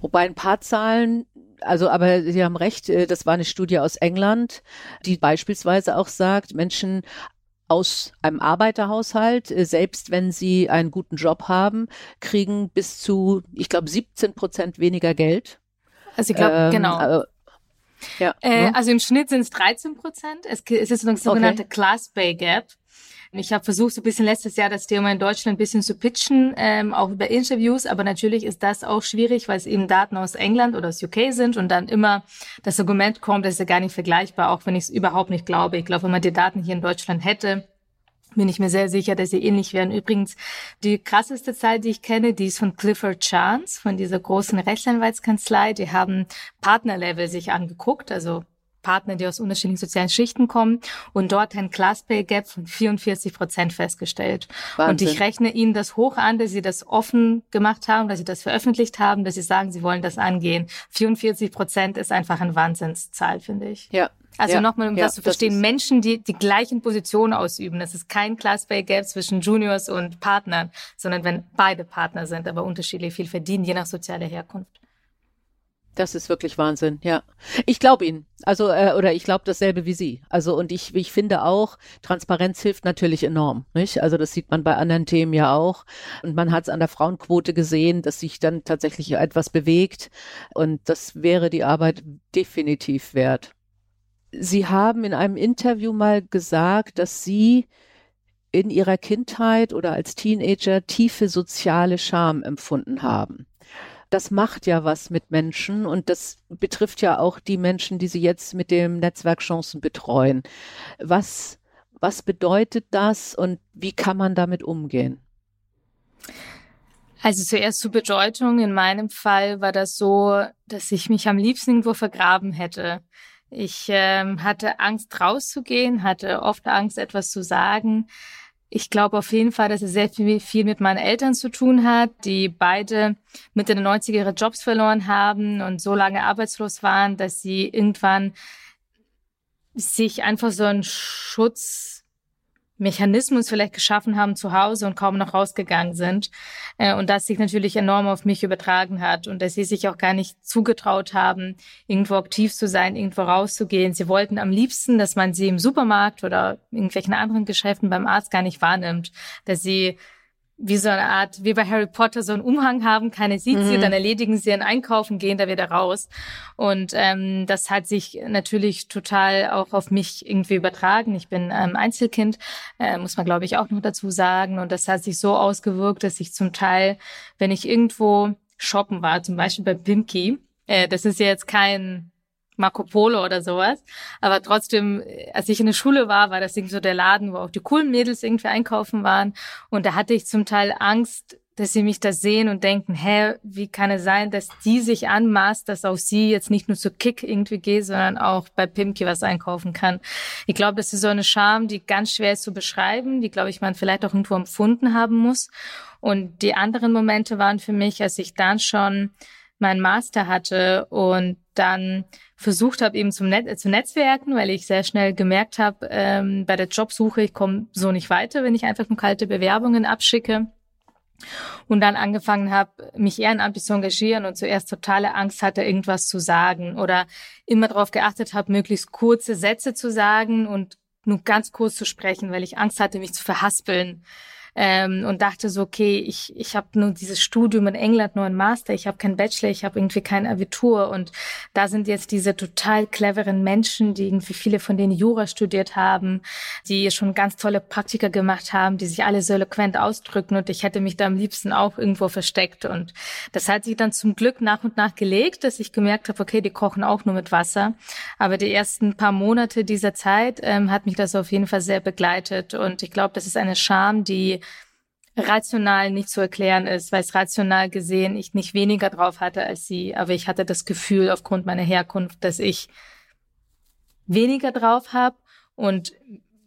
C: Wobei ein paar Zahlen also, aber Sie haben recht, äh, das war eine Studie aus England, die beispielsweise auch sagt, Menschen aus einem Arbeiterhaushalt, äh, selbst wenn sie einen guten Job haben, kriegen bis zu, ich glaube, 17 Prozent weniger Geld.
A: Also ich glaube, ähm, genau. Äh, ja, äh, ne? Also im Schnitt sind es 13 Prozent. Es, es ist eine sogenannte okay. Class Pay Gap. Ich habe versucht, so ein bisschen letztes Jahr das Thema in Deutschland ein bisschen zu pitchen, ähm, auch über Interviews, aber natürlich ist das auch schwierig, weil es eben Daten aus England oder aus UK sind und dann immer das Argument kommt, das ist ja gar nicht vergleichbar, auch wenn ich es überhaupt nicht glaube. Ich glaube, wenn man die Daten hier in Deutschland hätte, bin ich mir sehr sicher, dass sie ähnlich wären. Übrigens, die krasseste Zahl, die ich kenne, die ist von Clifford Chance, von dieser großen Rechtsanwaltskanzlei. Die haben Partnerlevel sich angeguckt, also Partner, die aus unterschiedlichen sozialen Schichten kommen und dort ein Class Pay Gap von 44 Prozent festgestellt. Wahnsinn. Und ich rechne Ihnen das hoch an, dass Sie das offen gemacht haben, dass Sie das veröffentlicht haben, dass Sie sagen, Sie wollen das angehen. 44 Prozent ist einfach eine Wahnsinnszahl, finde ich.
C: Ja,
A: also
C: ja,
A: nochmal, um ja, das zu verstehen, das Menschen, die die gleichen Positionen ausüben. Das ist kein Class Pay Gap zwischen Juniors und Partnern, sondern wenn beide Partner sind, aber unterschiedlich viel verdienen, je nach sozialer Herkunft.
C: Das ist wirklich Wahnsinn, ja. Ich glaube Ihnen. Also, äh, oder ich glaube dasselbe wie Sie. Also, und ich, ich finde auch, Transparenz hilft natürlich enorm, nicht? Also, das sieht man bei anderen Themen ja auch. Und man hat es an der Frauenquote gesehen, dass sich dann tatsächlich etwas bewegt. Und das wäre die Arbeit definitiv wert. Sie haben in einem Interview mal gesagt, dass Sie in Ihrer Kindheit oder als Teenager tiefe soziale Scham empfunden haben das macht ja was mit Menschen und das betrifft ja auch die Menschen, die Sie jetzt mit dem Netzwerk Chancen betreuen. Was, was bedeutet das und wie kann man damit umgehen?
A: Also zuerst zur Bedeutung. In meinem Fall war das so, dass ich mich am liebsten irgendwo vergraben hätte. Ich ähm, hatte Angst rauszugehen, hatte oft Angst, etwas zu sagen, ich glaube auf jeden Fall, dass es sehr viel, viel mit meinen Eltern zu tun hat, die beide Mitte der 90er ihre Jobs verloren haben und so lange arbeitslos waren, dass sie irgendwann sich einfach so einen Schutz Mechanismus vielleicht geschaffen haben zu Hause und kaum noch rausgegangen sind. Äh, und das sich natürlich enorm auf mich übertragen hat und dass sie sich auch gar nicht zugetraut haben, irgendwo aktiv zu sein, irgendwo rauszugehen. Sie wollten am liebsten, dass man sie im Supermarkt oder irgendwelchen anderen Geschäften beim Arzt gar nicht wahrnimmt, dass sie wie so eine Art, wie bei Harry Potter, so einen Umhang haben, keine sieht sie, mhm. dann erledigen sie ihren Einkauf und gehen da wieder raus. Und ähm, das hat sich natürlich total auch auf mich irgendwie übertragen. Ich bin ähm, Einzelkind, äh, muss man glaube ich auch noch dazu sagen. Und das hat sich so ausgewirkt, dass ich zum Teil, wenn ich irgendwo shoppen war, zum Beispiel bei Pimki, äh, das ist ja jetzt kein Marco Polo oder sowas. Aber trotzdem, als ich in der Schule war, war das irgendwie so der Laden, wo auch die coolen Mädels irgendwie einkaufen waren. Und da hatte ich zum Teil Angst, dass sie mich da sehen und denken, hä, wie kann es sein, dass die sich anmaßt, dass auch sie jetzt nicht nur zu Kick irgendwie geht, sondern auch bei Pimki was einkaufen kann. Ich glaube, das ist so eine Scham, die ganz schwer ist zu beschreiben, die, glaube ich, man vielleicht auch irgendwo empfunden haben muss. Und die anderen Momente waren für mich, als ich dann schon meinen Master hatte und dann versucht habe, eben zum Net zu netzwerken, weil ich sehr schnell gemerkt habe, ähm, bei der Jobsuche, ich komme so nicht weiter, wenn ich einfach nur kalte Bewerbungen abschicke. Und dann angefangen habe, mich ehrenamtlich zu engagieren und zuerst totale Angst hatte, irgendwas zu sagen oder immer darauf geachtet habe, möglichst kurze Sätze zu sagen und nur ganz kurz zu sprechen, weil ich Angst hatte, mich zu verhaspeln ähm, und dachte so, okay, ich, ich habe nur dieses Studium in England, nur ein Master, ich habe kein Bachelor, ich habe irgendwie kein Abitur. Und da sind jetzt diese total cleveren Menschen, die irgendwie viele von denen Jura studiert haben, die schon ganz tolle Praktika gemacht haben, die sich alle so eloquent ausdrücken. Und ich hätte mich da am liebsten auch irgendwo versteckt. Und das hat sich dann zum Glück nach und nach gelegt, dass ich gemerkt habe, okay, die kochen auch nur mit Wasser, aber die ersten paar Monate dieser Zeit ähm, hat mich das auf jeden Fall sehr begleitet. Und ich glaube, das ist eine Scham, die rational nicht zu erklären ist, weil es rational gesehen ich nicht weniger drauf hatte als sie, aber ich hatte das Gefühl aufgrund meiner Herkunft, dass ich weniger drauf habe und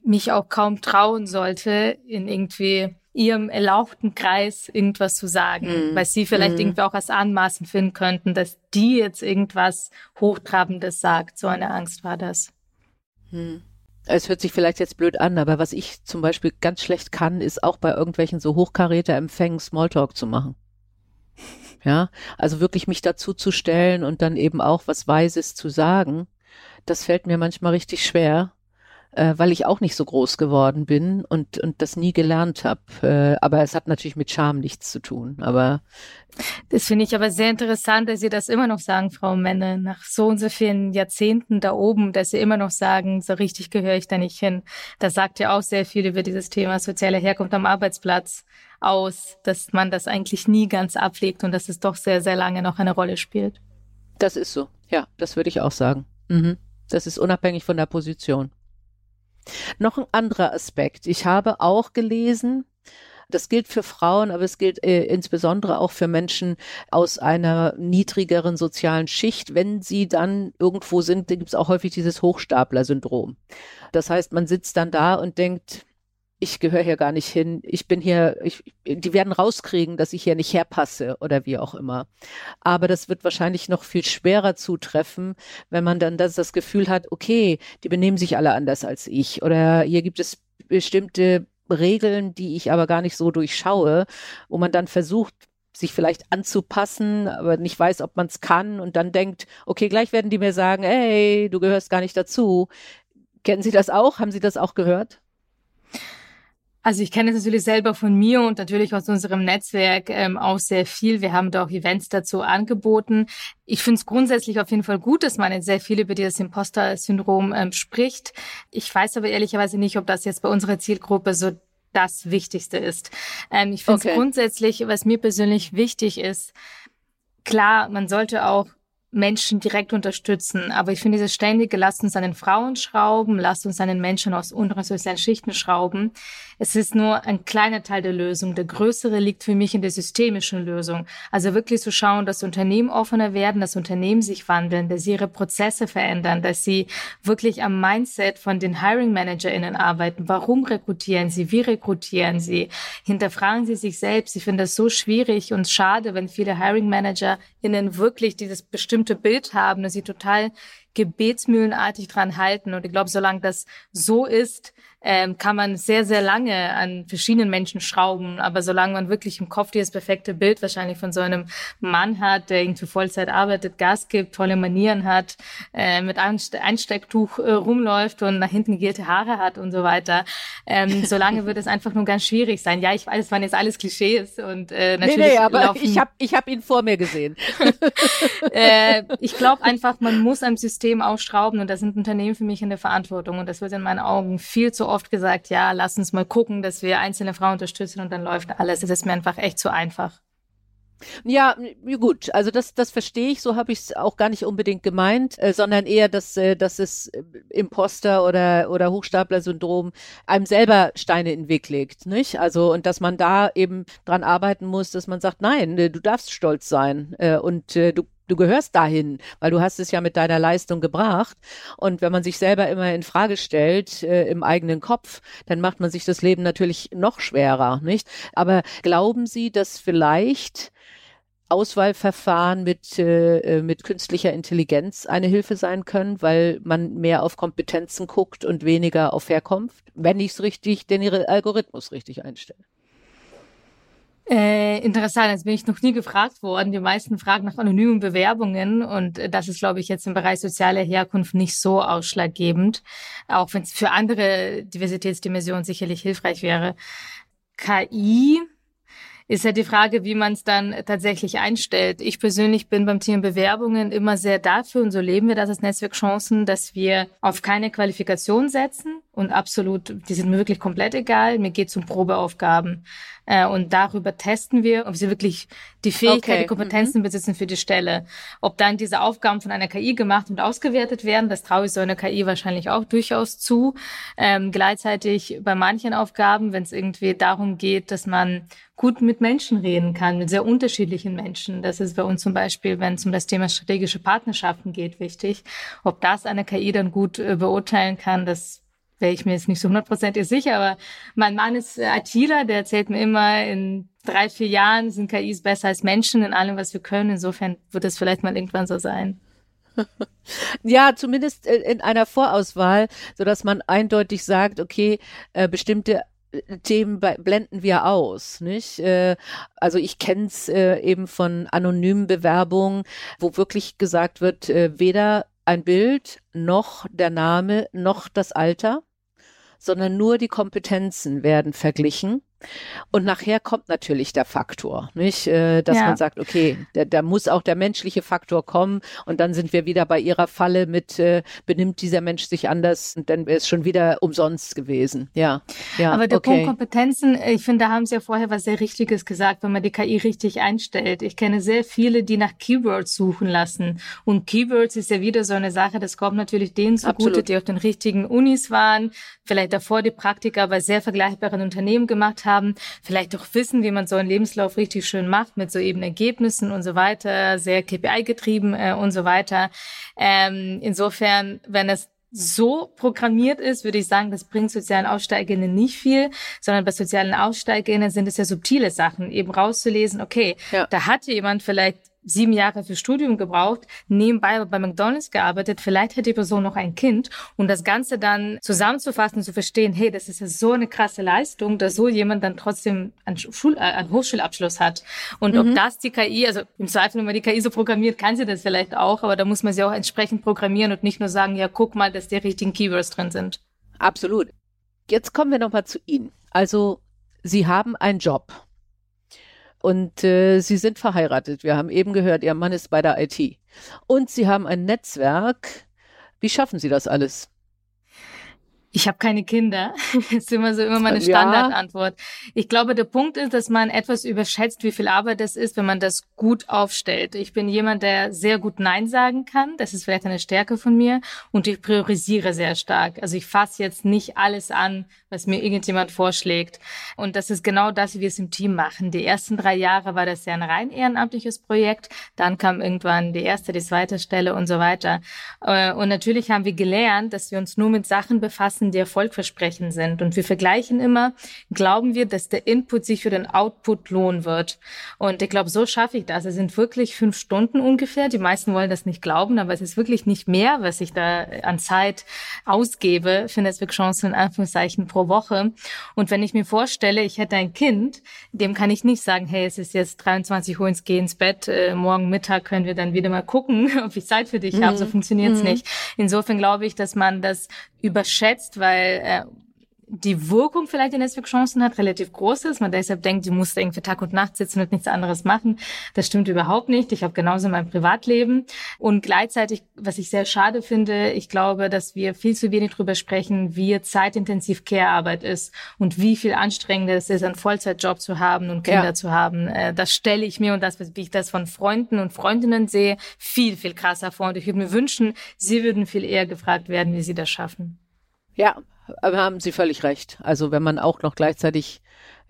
A: mich auch kaum trauen sollte, in irgendwie ihrem erlauchten Kreis irgendwas zu sagen, mm. weil sie vielleicht mm. irgendwie auch als anmaßend finden könnten, dass die jetzt irgendwas Hochtrabendes sagt. So eine Angst war das.
C: Mm es hört sich vielleicht jetzt blöd an, aber was ich zum Beispiel ganz schlecht kann, ist auch bei irgendwelchen so Hochkaräter-Empfängen Smalltalk zu machen. Ja, also wirklich mich dazu zu stellen und dann eben auch was Weises zu sagen, das fällt mir manchmal richtig schwer äh, weil ich auch nicht so groß geworden bin und, und das nie gelernt habe. Äh, aber es hat natürlich mit Charme nichts zu tun. Aber
A: das finde ich aber sehr interessant, dass Sie das immer noch sagen, Frau Menne, nach so und so vielen Jahrzehnten da oben, dass Sie immer noch sagen, so richtig gehöre ich da nicht hin. Das sagt ja auch sehr viel über dieses Thema soziale Herkunft am Arbeitsplatz aus, dass man das eigentlich nie ganz ablegt und dass es doch sehr, sehr lange noch eine Rolle spielt.
C: Das ist so, ja, das würde ich auch sagen. Mhm. Das ist unabhängig von der Position. Noch ein anderer Aspekt. Ich habe auch gelesen, das gilt für Frauen, aber es gilt äh, insbesondere auch für Menschen aus einer niedrigeren sozialen Schicht. Wenn sie dann irgendwo sind, gibt es auch häufig dieses Hochstapler-Syndrom. Das heißt, man sitzt dann da und denkt, ich gehöre hier gar nicht hin, ich bin hier, ich, die werden rauskriegen, dass ich hier nicht herpasse oder wie auch immer. Aber das wird wahrscheinlich noch viel schwerer zutreffen, wenn man dann das, das Gefühl hat, okay, die benehmen sich alle anders als ich oder hier gibt es bestimmte Regeln, die ich aber gar nicht so durchschaue, wo man dann versucht, sich vielleicht anzupassen, aber nicht weiß, ob man es kann und dann denkt, okay, gleich werden die mir sagen, hey, du gehörst gar nicht dazu. Kennen Sie das auch? Haben Sie das auch gehört?
A: Also ich kenne es natürlich selber von mir und natürlich aus unserem Netzwerk ähm, auch sehr viel. Wir haben da auch Events dazu angeboten. Ich finde es grundsätzlich auf jeden Fall gut, dass man jetzt sehr viel über dieses Imposter-Syndrom ähm, spricht. Ich weiß aber ehrlicherweise nicht, ob das jetzt bei unserer Zielgruppe so das Wichtigste ist. Ähm, ich finde es okay. grundsätzlich, was mir persönlich wichtig ist, klar, man sollte auch Menschen direkt unterstützen. Aber ich finde dieses ständige, lasst uns an den Frauen schrauben, lasst uns an den Menschen aus unteren sozialen Schichten schrauben. Es ist nur ein kleiner Teil der Lösung. Der größere liegt für mich in der systemischen Lösung. Also wirklich zu schauen, dass Unternehmen offener werden, dass Unternehmen sich wandeln, dass sie ihre Prozesse verändern, dass sie wirklich am Mindset von den Hiring ManagerInnen arbeiten. Warum rekrutieren sie? Wie rekrutieren sie? Hinterfragen sie sich selbst. Ich finde das so schwierig und schade, wenn viele Hiring ManagerInnen wirklich dieses bestimmte Bild haben, dass sie total gebetsmühlenartig dran halten. Und ich glaube, solange das so ist, ähm, kann man sehr, sehr lange an verschiedenen Menschen schrauben. Aber solange man wirklich im Kopf dieses perfekte Bild wahrscheinlich von so einem Mann hat, der irgendwie Vollzeit arbeitet, Gas gibt, tolle Manieren hat, äh, mit Einstecktuch äh, rumläuft und nach hinten gegelte Haare hat und so weiter, ähm, solange wird es einfach nur ganz schwierig sein. Ja, ich weiß, es waren jetzt alles Klischees und äh, natürlich. Nee, nee,
C: aber laufen, ich habe ich hab ihn vor mir gesehen.
A: äh, ich glaube einfach, man muss am System ausschrauben und da sind Unternehmen für mich in der Verantwortung und das wird in meinen Augen viel zu oft gesagt, ja, lass uns mal gucken, dass wir einzelne Frauen unterstützen und dann läuft alles. Das ist mir einfach echt zu einfach.
C: Ja, gut, also das, das verstehe ich, so habe ich es auch gar nicht unbedingt gemeint, äh, sondern eher, dass, äh, dass es äh, Imposter oder, oder Hochstapler-Syndrom einem selber Steine in den Weg legt, nicht? Also, und dass man da eben dran arbeiten muss, dass man sagt, nein, äh, du darfst stolz sein äh, und äh, du du gehörst dahin, weil du hast es ja mit deiner Leistung gebracht. Und wenn man sich selber immer in Frage stellt äh, im eigenen Kopf, dann macht man sich das Leben natürlich noch schwerer, nicht? Aber glauben Sie, dass vielleicht Auswahlverfahren mit, äh, mit künstlicher Intelligenz eine Hilfe sein können, weil man mehr auf Kompetenzen guckt und weniger auf Herkunft, wenn ich es richtig, den ihre Algorithmus richtig einstelle.
A: Äh, interessant, jetzt bin ich noch nie gefragt worden. Die meisten fragen nach anonymen Bewerbungen und das ist, glaube ich, jetzt im Bereich soziale Herkunft nicht so ausschlaggebend, auch wenn es für andere Diversitätsdimensionen sicherlich hilfreich wäre. KI ist ja die Frage, wie man es dann tatsächlich einstellt. Ich persönlich bin beim Thema Bewerbungen immer sehr dafür und so leben wir das als Netzwerk Chancen, dass wir auf keine Qualifikation setzen und absolut, die sind mir wirklich komplett egal. Mir geht es um Probeaufgaben. Äh, und darüber testen wir, ob sie wirklich die Fähigkeit, okay. die Kompetenzen mhm. besitzen für die Stelle. Ob dann diese Aufgaben von einer KI gemacht und ausgewertet werden, das traue ich so einer KI wahrscheinlich auch durchaus zu. Ähm, gleichzeitig bei manchen Aufgaben, wenn es irgendwie darum geht, dass man gut mit Menschen reden kann, mit sehr unterschiedlichen Menschen. Das ist bei uns zum Beispiel, wenn es um das Thema strategische Partnerschaften geht, wichtig. Ob das eine KI dann gut äh, beurteilen kann, das wäre ich mir jetzt nicht so hundertprozentig sicher, aber mein Mann ist ITler, der erzählt mir immer, in drei, vier Jahren sind KIs besser als Menschen in allem, was wir können. Insofern wird es vielleicht mal irgendwann so sein.
C: Ja, zumindest in einer Vorauswahl, so dass man eindeutig sagt, okay, äh, bestimmte äh, Themen blenden wir aus, nicht? Äh, also ich kenne es eben von anonymen Bewerbungen, wo wirklich gesagt wird, weder ein Bild noch der Name noch das Alter sondern nur die Kompetenzen werden verglichen. Und nachher kommt natürlich der Faktor, nicht? Äh, dass ja. man sagt, okay, da, da muss auch der menschliche Faktor kommen und dann sind wir wieder bei ihrer Falle mit, äh, benimmt dieser Mensch sich anders und dann wäre es schon wieder umsonst gewesen. Ja. ja
A: Aber der okay. Punkt Kompetenzen, ich finde, da haben Sie ja vorher was sehr Richtiges gesagt, wenn man die KI richtig einstellt. Ich kenne sehr viele, die nach Keywords suchen lassen. Und Keywords ist ja wieder so eine Sache, das kommt natürlich denen zugute, Absolut. die auf den richtigen Unis waren, vielleicht davor die Praktika bei sehr vergleichbaren Unternehmen gemacht haben haben, vielleicht auch wissen, wie man so einen Lebenslauf richtig schön macht mit so eben Ergebnissen und so weiter, sehr KPI-getrieben äh, und so weiter. Ähm, insofern, wenn es so programmiert ist, würde ich sagen, das bringt sozialen Aussteigerinnen nicht viel, sondern bei sozialen Aussteigerinnen sind es ja subtile Sachen, eben rauszulesen, okay, ja. da hat jemand vielleicht sieben Jahre für Studium gebraucht, nebenbei bei McDonald's gearbeitet, vielleicht hat die Person noch ein Kind und das Ganze dann zusammenzufassen und zu verstehen, hey, das ist ja so eine krasse Leistung, dass so jemand dann trotzdem einen, Schul äh, einen Hochschulabschluss hat. Und mhm. ob das die KI, also im Zweifel, wenn man die KI so programmiert, kann sie das vielleicht auch, aber da muss man sie auch entsprechend programmieren und nicht nur sagen, ja, guck mal, dass die richtigen Keywords drin sind.
C: Absolut. Jetzt kommen wir nochmal zu Ihnen. Also, Sie haben einen Job. Und äh, sie sind verheiratet. Wir haben eben gehört, ihr Mann ist bei der IT. Und sie haben ein Netzwerk. Wie schaffen Sie das alles?
A: Ich habe keine Kinder. Das ist immer so immer meine Standardantwort. Ja. Ich glaube, der Punkt ist, dass man etwas überschätzt, wie viel Arbeit das ist, wenn man das gut aufstellt. Ich bin jemand, der sehr gut Nein sagen kann. Das ist vielleicht eine Stärke von mir. Und ich priorisiere sehr stark. Also ich fasse jetzt nicht alles an, was mir irgendjemand vorschlägt. Und das ist genau das, wie wir es im Team machen. Die ersten drei Jahre war das ja ein rein ehrenamtliches Projekt. Dann kam irgendwann die erste, die zweite Stelle und so weiter. Äh, und natürlich haben wir gelernt, dass wir uns nur mit Sachen befassen, Maßen, die erfolgversprechend sind. Und wir vergleichen immer, glauben wir, dass der Input sich für den Output lohnen wird. Und ich glaube, so schaffe ich das. Es sind wirklich fünf Stunden ungefähr. Die meisten wollen das nicht glauben, aber es ist wirklich nicht mehr, was ich da an Zeit ausgebe für Netzwerkchancen in Anführungszeichen pro Woche. Und wenn ich mir vorstelle, ich hätte ein Kind, dem kann ich nicht sagen, hey, es ist jetzt 23 Uhr ins Geh ins Bett, äh, morgen Mittag können wir dann wieder mal gucken, ob ich Zeit für dich mhm. habe. So funktioniert's mhm. nicht. Insofern glaube ich, dass man das überschätzt, weil äh, die Wirkung vielleicht in Netzwerkchancen hat, relativ groß ist. Man deshalb denkt, die muss irgendwie Tag und Nacht sitzen und nichts anderes machen. Das stimmt überhaupt nicht. Ich habe genauso mein Privatleben. Und gleichzeitig, was ich sehr schade finde, ich glaube, dass wir viel zu wenig drüber sprechen, wie zeitintensiv Care-Arbeit ist und wie viel anstrengender es ist, einen Vollzeitjob zu haben und Kinder ja. zu haben. Äh, das stelle ich mir und das, wie ich das von Freunden und Freundinnen sehe, viel, viel krasser vor. Und ich würde mir wünschen, sie würden viel eher gefragt werden, wie sie das schaffen.
C: Ja, haben Sie völlig recht. Also wenn man auch noch gleichzeitig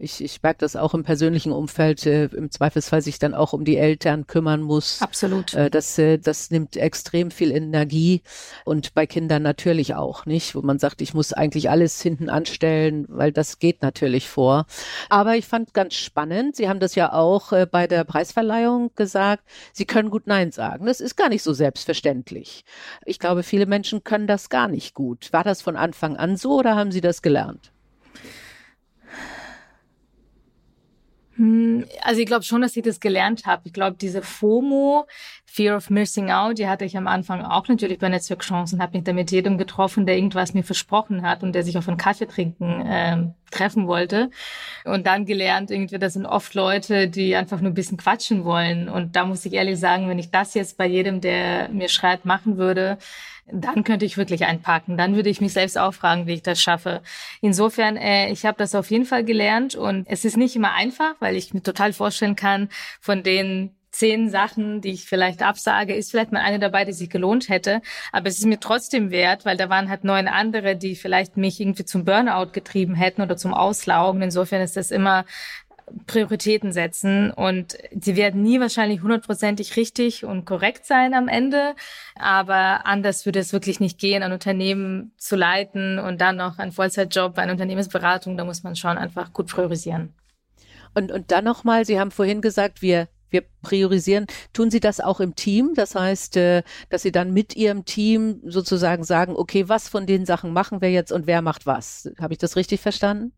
C: ich, ich merke das auch im persönlichen Umfeld, äh, im Zweifelsfall sich dann auch um die Eltern kümmern muss.
A: Absolut.
C: Äh, das, äh, das nimmt extrem viel Energie und bei Kindern natürlich auch, nicht? Wo man sagt, ich muss eigentlich alles hinten anstellen, weil das geht natürlich vor. Aber ich fand ganz spannend, Sie haben das ja auch äh, bei der Preisverleihung gesagt, Sie können gut Nein sagen. Das ist gar nicht so selbstverständlich. Ich glaube, viele Menschen können das gar nicht gut. War das von Anfang an so oder haben Sie das gelernt?
A: Hm, also ich glaube schon, dass ich das gelernt habe. Ich glaube, diese FOMO, Fear of Missing Out, die hatte ich am Anfang auch natürlich bei Netzwerkchancen, habe mich da mit jedem getroffen, der irgendwas mir versprochen hat und der sich auf einen Kaffee trinken äh, treffen wollte. Und dann gelernt, irgendwie, das sind oft Leute, die einfach nur ein bisschen quatschen wollen. Und da muss ich ehrlich sagen, wenn ich das jetzt bei jedem, der mir schreibt, machen würde, dann könnte ich wirklich einpacken. Dann würde ich mich selbst auch fragen, wie ich das schaffe. Insofern, äh, ich habe das auf jeden Fall gelernt und es ist nicht immer einfach, weil ich mir total vorstellen kann, von den zehn Sachen, die ich vielleicht absage, ist vielleicht mal eine dabei, die sich gelohnt hätte. Aber es ist mir trotzdem wert, weil da waren halt neun andere, die vielleicht mich irgendwie zum Burnout getrieben hätten oder zum Auslaugen. Insofern ist das immer Prioritäten setzen und sie werden nie wahrscheinlich hundertprozentig richtig und korrekt sein am Ende, aber anders würde es wirklich nicht gehen, ein Unternehmen zu leiten und dann noch ein Vollzeitjob, eine Unternehmensberatung, da muss man schon einfach gut priorisieren.
C: Und, und dann nochmal, Sie haben vorhin gesagt, wir wir priorisieren. Tun Sie das auch im Team? Das heißt, äh, dass Sie dann mit Ihrem Team sozusagen sagen, okay, was von den Sachen machen wir jetzt und wer macht was? Habe ich das richtig verstanden?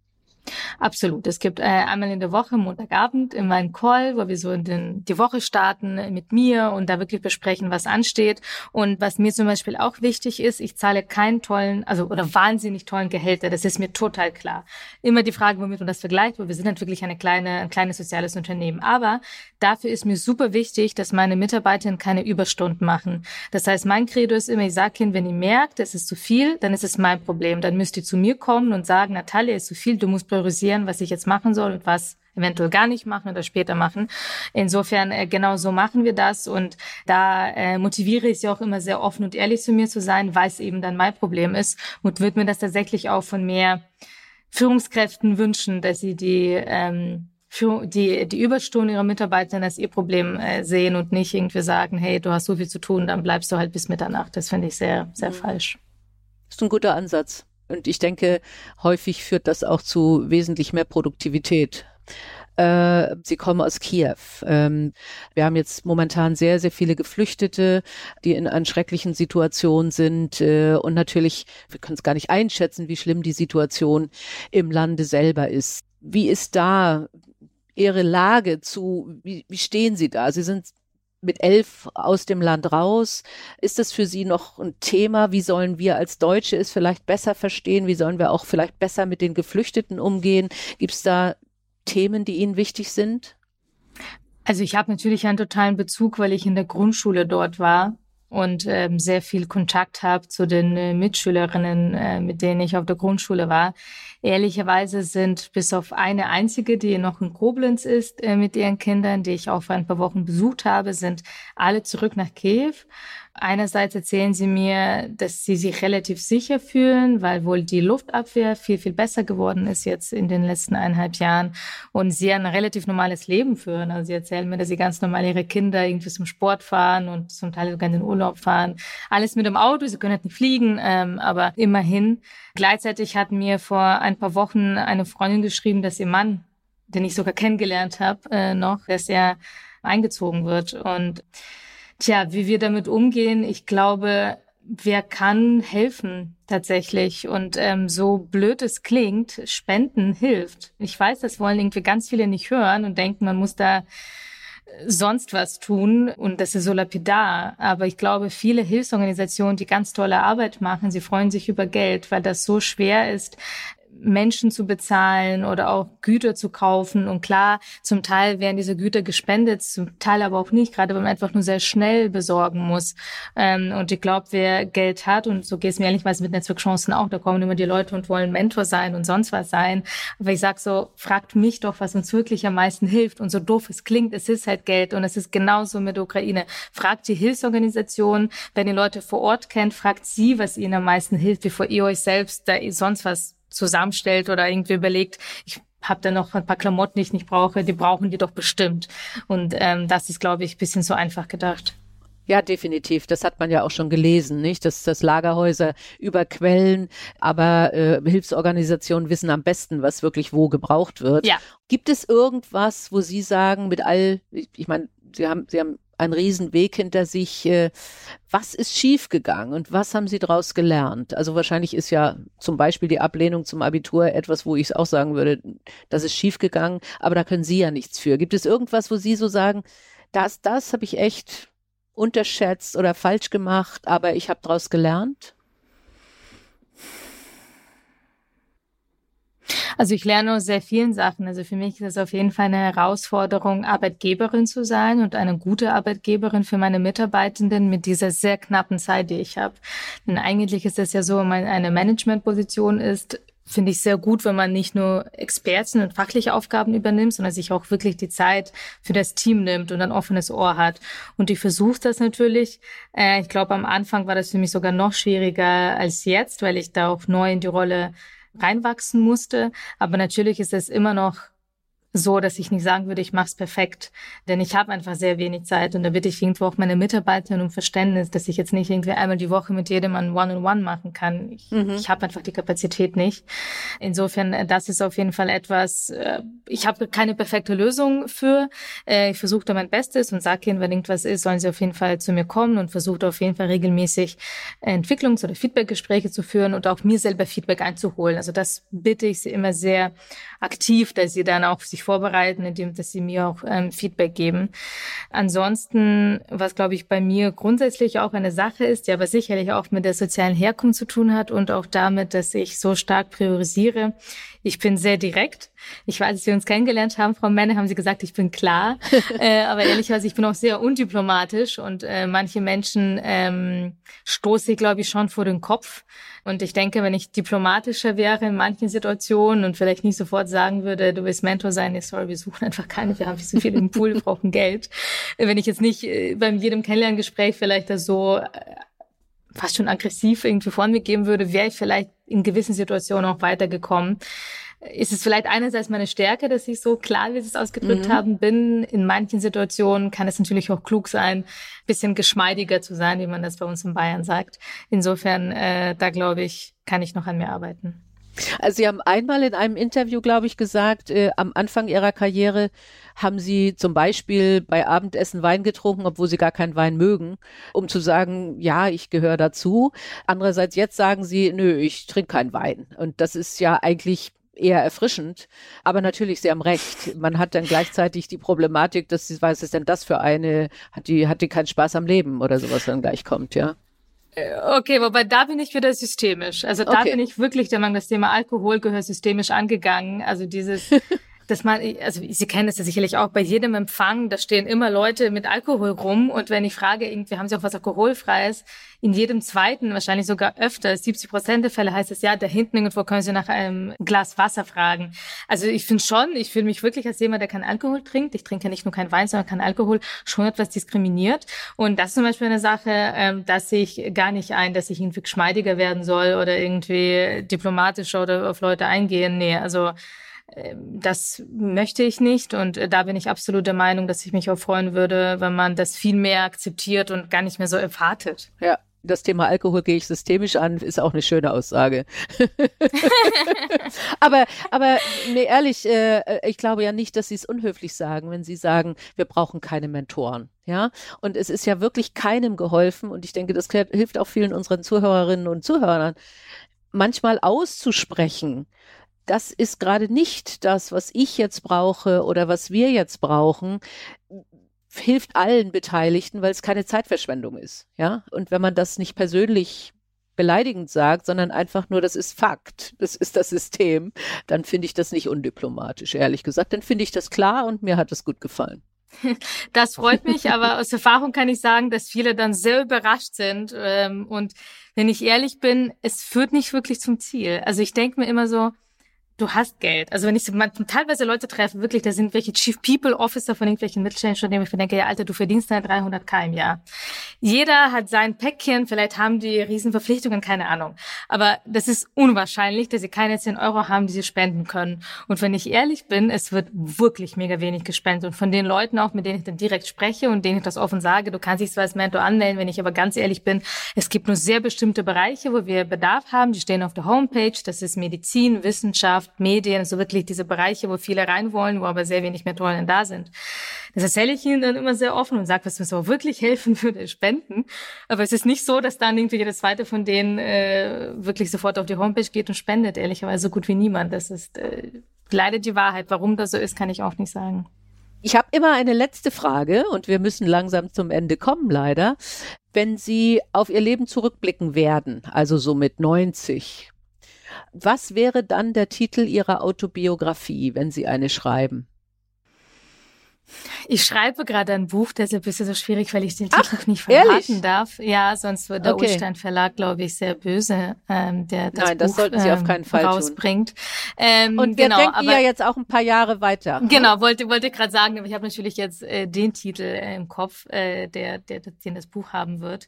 A: Absolut. Es gibt äh, einmal in der Woche, Montagabend, immer einen Call, wo wir so in den, die Woche starten mit mir und da wirklich besprechen, was ansteht. Und was mir zum Beispiel auch wichtig ist, ich zahle keinen tollen, also oder wahnsinnig tollen Gehälter. Das ist mir total klar. Immer die Frage, womit man das vergleicht, weil wir sind halt wirklich eine kleine, ein kleines soziales Unternehmen. Aber dafür ist mir super wichtig, dass meine Mitarbeiterinnen keine Überstunden machen. Das heißt, mein Credo ist immer, ich sage ihnen, wenn ihr merkt, es ist zu viel, dann ist es mein Problem. Dann müsst ihr zu mir kommen und sagen, Natalia, ist zu viel, du musst priorisieren, was ich jetzt machen soll und was eventuell gar nicht machen oder später machen. Insofern äh, genau so machen wir das und da äh, motiviere ich sie auch immer sehr offen und ehrlich zu mir zu sein, weil es eben dann mein Problem ist und würde mir das tatsächlich auch von mehr Führungskräften wünschen, dass sie die ähm, für die, die Überstunden ihrer Mitarbeiter als ihr Problem äh, sehen und nicht irgendwie sagen, hey, du hast so viel zu tun, dann bleibst du halt bis Mitternacht. Das finde ich sehr, sehr mhm. falsch.
C: Das ist ein guter Ansatz. Und ich denke, häufig führt das auch zu wesentlich mehr Produktivität. Äh, Sie kommen aus Kiew. Ähm, wir haben jetzt momentan sehr, sehr viele Geflüchtete, die in einer schrecklichen Situation sind. Äh, und natürlich, wir können es gar nicht einschätzen, wie schlimm die Situation im Lande selber ist. Wie ist da Ihre Lage zu, wie, wie stehen Sie da? Sie sind mit elf aus dem Land raus. Ist das für Sie noch ein Thema? Wie sollen wir als Deutsche es vielleicht besser verstehen? Wie sollen wir auch vielleicht besser mit den Geflüchteten umgehen? Gibt es da Themen, die Ihnen wichtig sind?
A: Also ich habe natürlich einen totalen Bezug, weil ich in der Grundschule dort war und ähm, sehr viel Kontakt habe zu den äh, Mitschülerinnen, äh, mit denen ich auf der Grundschule war. Ehrlicherweise sind bis auf eine einzige, die noch in Koblenz ist, äh, mit ihren Kindern, die ich auch vor ein paar Wochen besucht habe, sind alle zurück nach Kiew. Einerseits erzählen sie mir, dass sie sich relativ sicher fühlen, weil wohl die Luftabwehr viel, viel besser geworden ist jetzt in den letzten eineinhalb Jahren und sie ein relativ normales Leben führen. Also sie erzählen mir, dass sie ganz normal ihre Kinder irgendwie zum Sport fahren und zum Teil sogar in den Urlaub fahren. Alles mit dem Auto, sie können halt nicht fliegen, ähm, aber immerhin. Gleichzeitig hat mir vor ein paar Wochen eine Freundin geschrieben, dass ihr Mann, den ich sogar kennengelernt habe, äh, noch, dass er eingezogen wird und Tja, wie wir damit umgehen, ich glaube, wer kann helfen tatsächlich. Und ähm, so blöd es klingt, Spenden hilft. Ich weiß, das wollen irgendwie ganz viele nicht hören und denken, man muss da äh, sonst was tun und das ist so lapidar. Aber ich glaube, viele Hilfsorganisationen, die ganz tolle Arbeit machen, sie freuen sich über Geld, weil das so schwer ist, Menschen zu bezahlen oder auch Güter zu kaufen. Und klar, zum Teil werden diese Güter gespendet, zum Teil aber auch nicht, gerade wenn man einfach nur sehr schnell besorgen muss. Ähm, und ich glaube, wer Geld hat, und so geht es mir ehrlichweise mit Netzwerkchancen auch, da kommen immer die Leute und wollen Mentor sein und sonst was sein. Aber ich sag so, fragt mich doch, was uns wirklich am meisten hilft. Und so doof es klingt, es ist halt Geld und es ist genauso mit der Ukraine. Fragt die Hilfsorganisation, wenn ihr Leute vor Ort kennt, fragt sie, was ihnen am meisten hilft, bevor ihr euch selbst da sonst was zusammenstellt oder irgendwie überlegt, ich habe da noch ein paar Klamotten, die ich nicht brauche, die brauchen die doch bestimmt. Und ähm, das ist, glaube ich, bisschen so einfach gedacht.
C: Ja, definitiv. Das hat man ja auch schon gelesen, nicht? Dass, dass Lagerhäuser überquellen, aber äh, Hilfsorganisationen wissen am besten, was wirklich wo gebraucht wird.
A: Ja.
C: Gibt es irgendwas, wo Sie sagen, mit all, ich, ich meine, Sie haben, Sie haben einen Riesenweg hinter sich. Äh, was ist schiefgegangen und was haben Sie daraus gelernt? Also wahrscheinlich ist ja zum Beispiel die Ablehnung zum Abitur etwas, wo ich es auch sagen würde, das ist schiefgegangen, aber da können Sie ja nichts für. Gibt es irgendwas, wo Sie so sagen, das, das habe ich echt unterschätzt oder falsch gemacht, aber ich habe daraus gelernt?
A: Also ich lerne aus sehr vielen Sachen. Also für mich ist es auf jeden Fall eine Herausforderung, Arbeitgeberin zu sein und eine gute Arbeitgeberin für meine Mitarbeitenden mit dieser sehr knappen Zeit, die ich habe. Denn eigentlich ist es ja so, wenn man eine Managementposition ist, finde ich sehr gut, wenn man nicht nur Experten und fachliche Aufgaben übernimmt, sondern sich auch wirklich die Zeit für das Team nimmt und ein offenes Ohr hat. Und ich versuche das natürlich. Äh, ich glaube, am Anfang war das für mich sogar noch schwieriger als jetzt, weil ich da auch neu in die Rolle reinwachsen musste. Aber natürlich ist es immer noch so, dass ich nicht sagen würde, ich mache es perfekt, denn ich habe einfach sehr wenig Zeit und da bitte ich irgendwo auch meine Mitarbeiter um Verständnis, dass ich jetzt nicht irgendwie einmal die Woche mit jedem ein One-on-One machen kann. Ich, mhm. ich habe einfach die Kapazität nicht. Insofern, äh, das ist auf jeden Fall etwas, äh, ich habe keine perfekte Lösung für. Äh, ich versuche da mein Bestes und sage ihnen, wenn irgendwas ist, sollen sie auf jeden Fall zu mir kommen und versuche auf jeden Fall regelmäßig Entwicklungs- oder Feedbackgespräche zu führen und auch mir selber Feedback einzuholen. Also das bitte ich sie immer sehr aktiv, dass sie dann auch sich vorbereiten, indem dass sie mir auch ähm, Feedback geben. Ansonsten, was glaube ich bei mir grundsätzlich auch eine Sache ist, die aber sicherlich auch mit der sozialen Herkunft zu tun hat und auch damit, dass ich so stark priorisiere. Ich bin sehr direkt. Ich weiß, als wir uns kennengelernt haben, Frau Menne, haben Sie gesagt, ich bin klar. äh, aber ehrlicherweise, ich bin auch sehr undiplomatisch und äh, manche Menschen ähm, stoße ich, glaube ich, schon vor den Kopf. Und ich denke, wenn ich diplomatischer wäre in manchen Situationen und vielleicht nicht sofort sagen würde, du willst Mentor sein, nee, sorry, wir suchen einfach keine, wir haben nicht so viel im Pool, wir brauchen Geld. Wenn ich jetzt nicht äh, beim jedem Kennenlerngespräch vielleicht das so äh, fast schon aggressiv irgendwie vor mir geben würde, wäre ich vielleicht in gewissen Situationen auch weitergekommen. Ist es vielleicht einerseits meine Stärke, dass ich so klar, wie Sie es ausgedrückt mhm. haben, bin. In manchen Situationen kann es natürlich auch klug sein, bisschen geschmeidiger zu sein, wie man das bei uns in Bayern sagt. Insofern, äh, da glaube ich, kann ich noch an mir arbeiten.
C: Also Sie haben einmal in einem Interview, glaube ich, gesagt, äh, am Anfang Ihrer Karriere haben Sie zum Beispiel bei Abendessen Wein getrunken, obwohl Sie gar keinen Wein mögen, um zu sagen, ja, ich gehöre dazu. Andererseits jetzt sagen Sie, nö, ich trinke keinen Wein. Und das ist ja eigentlich eher erfrischend. Aber natürlich, Sie haben recht. Man hat dann gleichzeitig die Problematik, dass sie, was ist denn das für eine, hat die, hat die keinen Spaß am Leben oder sowas dann gleich kommt, ja?
A: Äh, okay, wobei da bin ich wieder systemisch. Also da okay. bin ich wirklich der Meinung, das Thema Alkohol gehört systemisch angegangen. Also dieses dass man, also Sie kennen das ja sicherlich auch bei jedem Empfang, da stehen immer Leute mit Alkohol rum und wenn ich frage, irgendwie haben Sie auch was Alkoholfreies, in jedem zweiten, wahrscheinlich sogar öfter, 70 Prozent der Fälle heißt es ja, da hinten irgendwo können Sie nach einem Glas Wasser fragen. Also ich finde schon, ich fühle mich wirklich als jemand, der keinen Alkohol trinkt. Ich trinke nicht nur keinen Wein, sondern keinen Alkohol, schon etwas diskriminiert. Und das ist zum Beispiel eine Sache, ähm, dass ich gar nicht ein, dass ich irgendwie geschmeidiger werden soll oder irgendwie diplomatischer oder auf Leute eingehen. Nee, also das möchte ich nicht und äh, da bin ich absolut der Meinung, dass ich mich auch freuen würde, wenn man das viel mehr akzeptiert und gar nicht mehr so erwartet.
C: Ja, das Thema Alkohol gehe ich systemisch an, ist auch eine schöne Aussage. aber, aber nee, ehrlich, äh, äh, ich glaube ja nicht, dass Sie es unhöflich sagen, wenn Sie sagen, wir brauchen keine Mentoren. Ja, und es ist ja wirklich keinem geholfen und ich denke, das hilft auch vielen unseren Zuhörerinnen und Zuhörern, manchmal auszusprechen, das ist gerade nicht das, was ich jetzt brauche oder was wir jetzt brauchen, hilft allen Beteiligten, weil es keine Zeitverschwendung ist. Ja, und wenn man das nicht persönlich beleidigend sagt, sondern einfach nur, das ist Fakt, das ist das System, dann finde ich das nicht undiplomatisch, ehrlich gesagt. Dann finde ich das klar und mir hat es gut gefallen.
A: Das freut mich, aber aus Erfahrung kann ich sagen, dass viele dann sehr überrascht sind. Ähm, und wenn ich ehrlich bin, es führt nicht wirklich zum Ziel. Also ich denke mir immer so, du hast Geld. Also wenn ich man, teilweise Leute treffe, wirklich, da sind welche Chief People Officer von irgendwelchen Mittelständischen ich denke, ja, Alter, du verdienst deine 300 k im Jahr. Jeder hat sein Päckchen, vielleicht haben die Riesenverpflichtungen, keine Ahnung. Aber das ist unwahrscheinlich, dass sie keine 10 Euro haben, die sie spenden können. Und wenn ich ehrlich bin, es wird wirklich mega wenig gespendet. Und von den Leuten auch, mit denen ich dann direkt spreche und denen ich das offen sage, du kannst dich zwar als Mentor anmelden, wenn ich aber ganz ehrlich bin, es gibt nur sehr bestimmte Bereiche, wo wir Bedarf haben, die stehen auf der Homepage, das ist Medizin, Wissenschaft, Medien, so wirklich diese Bereiche, wo viele rein wollen, wo aber sehr wenig Mentoren da sind. Das erzähle ich ihnen dann immer sehr offen und sage, was mir so wirklich helfen würde, spenden. Aber es ist nicht so, dass dann irgendwie jeder zweite von denen äh, wirklich sofort auf die Homepage geht und spendet, ehrlicherweise so gut wie niemand. Das ist äh, leider die Wahrheit. Warum das so ist, kann ich auch nicht sagen.
C: Ich habe immer eine letzte Frage und wir müssen langsam zum Ende kommen, leider. Wenn Sie auf Ihr Leben zurückblicken werden, also so mit 90, was wäre dann der Titel Ihrer Autobiografie, wenn Sie eine schreiben?
A: Ich schreibe gerade ein Buch, deshalb ist es so schwierig, weil ich den Titel noch nicht verraten ehrlich? darf. Ja, sonst wird der okay. Ulstein Verlag, glaube ich, sehr böse, ähm, der das
C: Nein, das
A: Buch
C: sollten Sie auf keinen Fall
A: rausbringt.
C: Ähm, Und wir genau, denken aber, ja jetzt auch ein paar Jahre weiter.
A: Genau, wollte wollte gerade sagen, aber ich habe natürlich jetzt äh, den Titel äh, im Kopf, äh, der, der, den das Buch haben wird.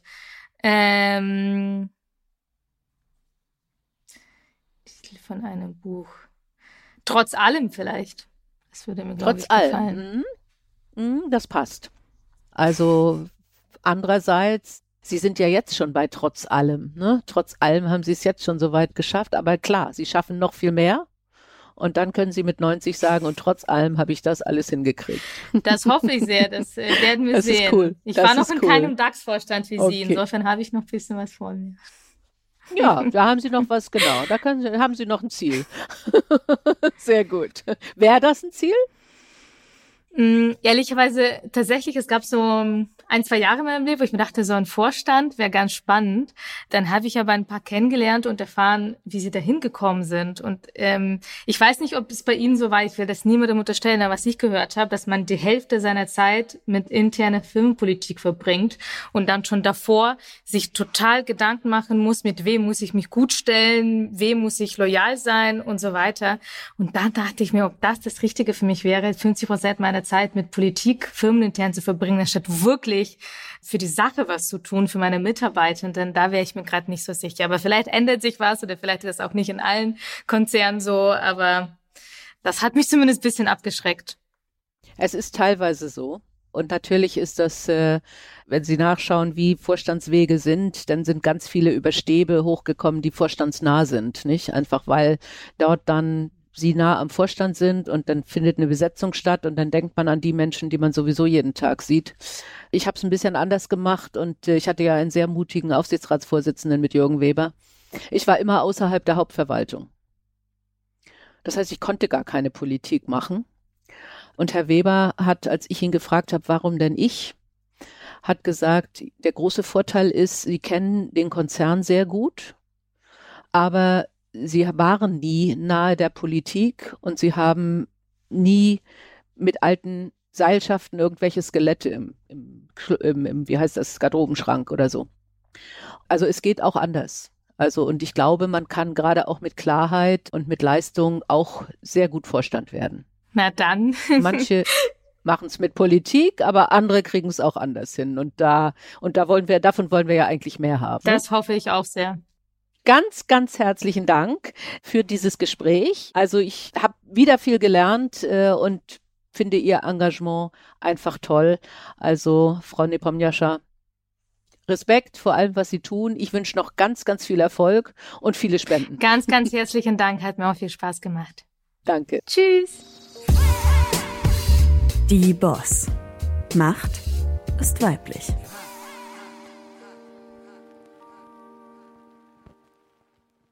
A: Ähm, Titel von einem Buch. Trotz allem vielleicht. Das würde mir, Trotz ich, gefallen.
C: allem. Mhm. Das passt. Also andererseits, Sie sind ja jetzt schon bei trotz allem. Ne? Trotz allem haben Sie es jetzt schon so weit geschafft. Aber klar, Sie schaffen noch viel mehr. Und dann können Sie mit 90 sagen, und trotz allem habe ich das alles hingekriegt.
A: Das hoffe ich sehr, das äh, werden wir das sehen. Ist cool. Ich das war noch in cool. keinem DAX-Vorstand wie okay. Sie, insofern habe ich noch ein bisschen was vor mir.
C: Ja, da haben Sie noch was, genau. Da können Sie, haben Sie noch ein Ziel. Sehr gut. Wäre das ein Ziel?
A: Mm, ehrlicherweise, tatsächlich, es gab so ein, zwei Jahre in meinem Leben, wo ich mir dachte, so ein Vorstand wäre ganz spannend. Dann habe ich aber ein paar kennengelernt und erfahren, wie sie da hingekommen sind. Und ähm, ich weiß nicht, ob es bei Ihnen so war, ich will das niemandem unterstellen, aber was ich gehört habe, dass man die Hälfte seiner Zeit mit interner Firmenpolitik verbringt und dann schon davor sich total Gedanken machen muss, mit wem muss ich mich gut stellen, wem muss ich loyal sein und so weiter. Und dann dachte ich mir, ob das das Richtige für mich wäre, 50 Prozent meiner Zeit mit Politik firmenintern zu verbringen, anstatt wirklich für die Sache was zu tun, für meine Mitarbeitenden, da wäre ich mir gerade nicht so sicher. Aber vielleicht ändert sich was oder vielleicht ist das auch nicht in allen Konzernen so, aber das hat mich zumindest ein bisschen abgeschreckt.
C: Es ist teilweise so. Und natürlich ist das, äh, wenn Sie nachschauen, wie Vorstandswege sind, dann sind ganz viele Überstäbe hochgekommen, die vorstandsnah sind, nicht? Einfach weil dort dann sie nah am Vorstand sind und dann findet eine Besetzung statt und dann denkt man an die Menschen, die man sowieso jeden Tag sieht. Ich habe es ein bisschen anders gemacht und äh, ich hatte ja einen sehr mutigen Aufsichtsratsvorsitzenden mit Jürgen Weber. Ich war immer außerhalb der Hauptverwaltung. Das heißt, ich konnte gar keine Politik machen. Und Herr Weber hat, als ich ihn gefragt habe, warum denn ich, hat gesagt, der große Vorteil ist, Sie kennen den Konzern sehr gut, aber Sie waren nie nahe der Politik und Sie haben nie mit alten Seilschaften irgendwelche Skelette im, im, im, im wie heißt das, Garderobenschrank oder so. Also es geht auch anders. Also, und ich glaube, man kann gerade auch mit Klarheit und mit Leistung auch sehr gut Vorstand werden.
A: Na dann.
C: Manche machen es mit Politik, aber andere kriegen es auch anders hin. Und da, und da wollen wir, davon wollen wir ja eigentlich mehr haben.
A: Das hoffe ich auch sehr.
C: Ganz, ganz herzlichen Dank für dieses Gespräch. Also ich habe wieder viel gelernt äh, und finde Ihr Engagement einfach toll. Also Frau Nepomniascha, Respekt vor allem, was Sie tun. Ich wünsche noch ganz, ganz viel Erfolg und viele Spenden.
A: Ganz, ganz herzlichen Dank. Hat mir auch viel Spaß gemacht.
C: Danke.
A: Tschüss.
B: Die Boss. Macht ist weiblich.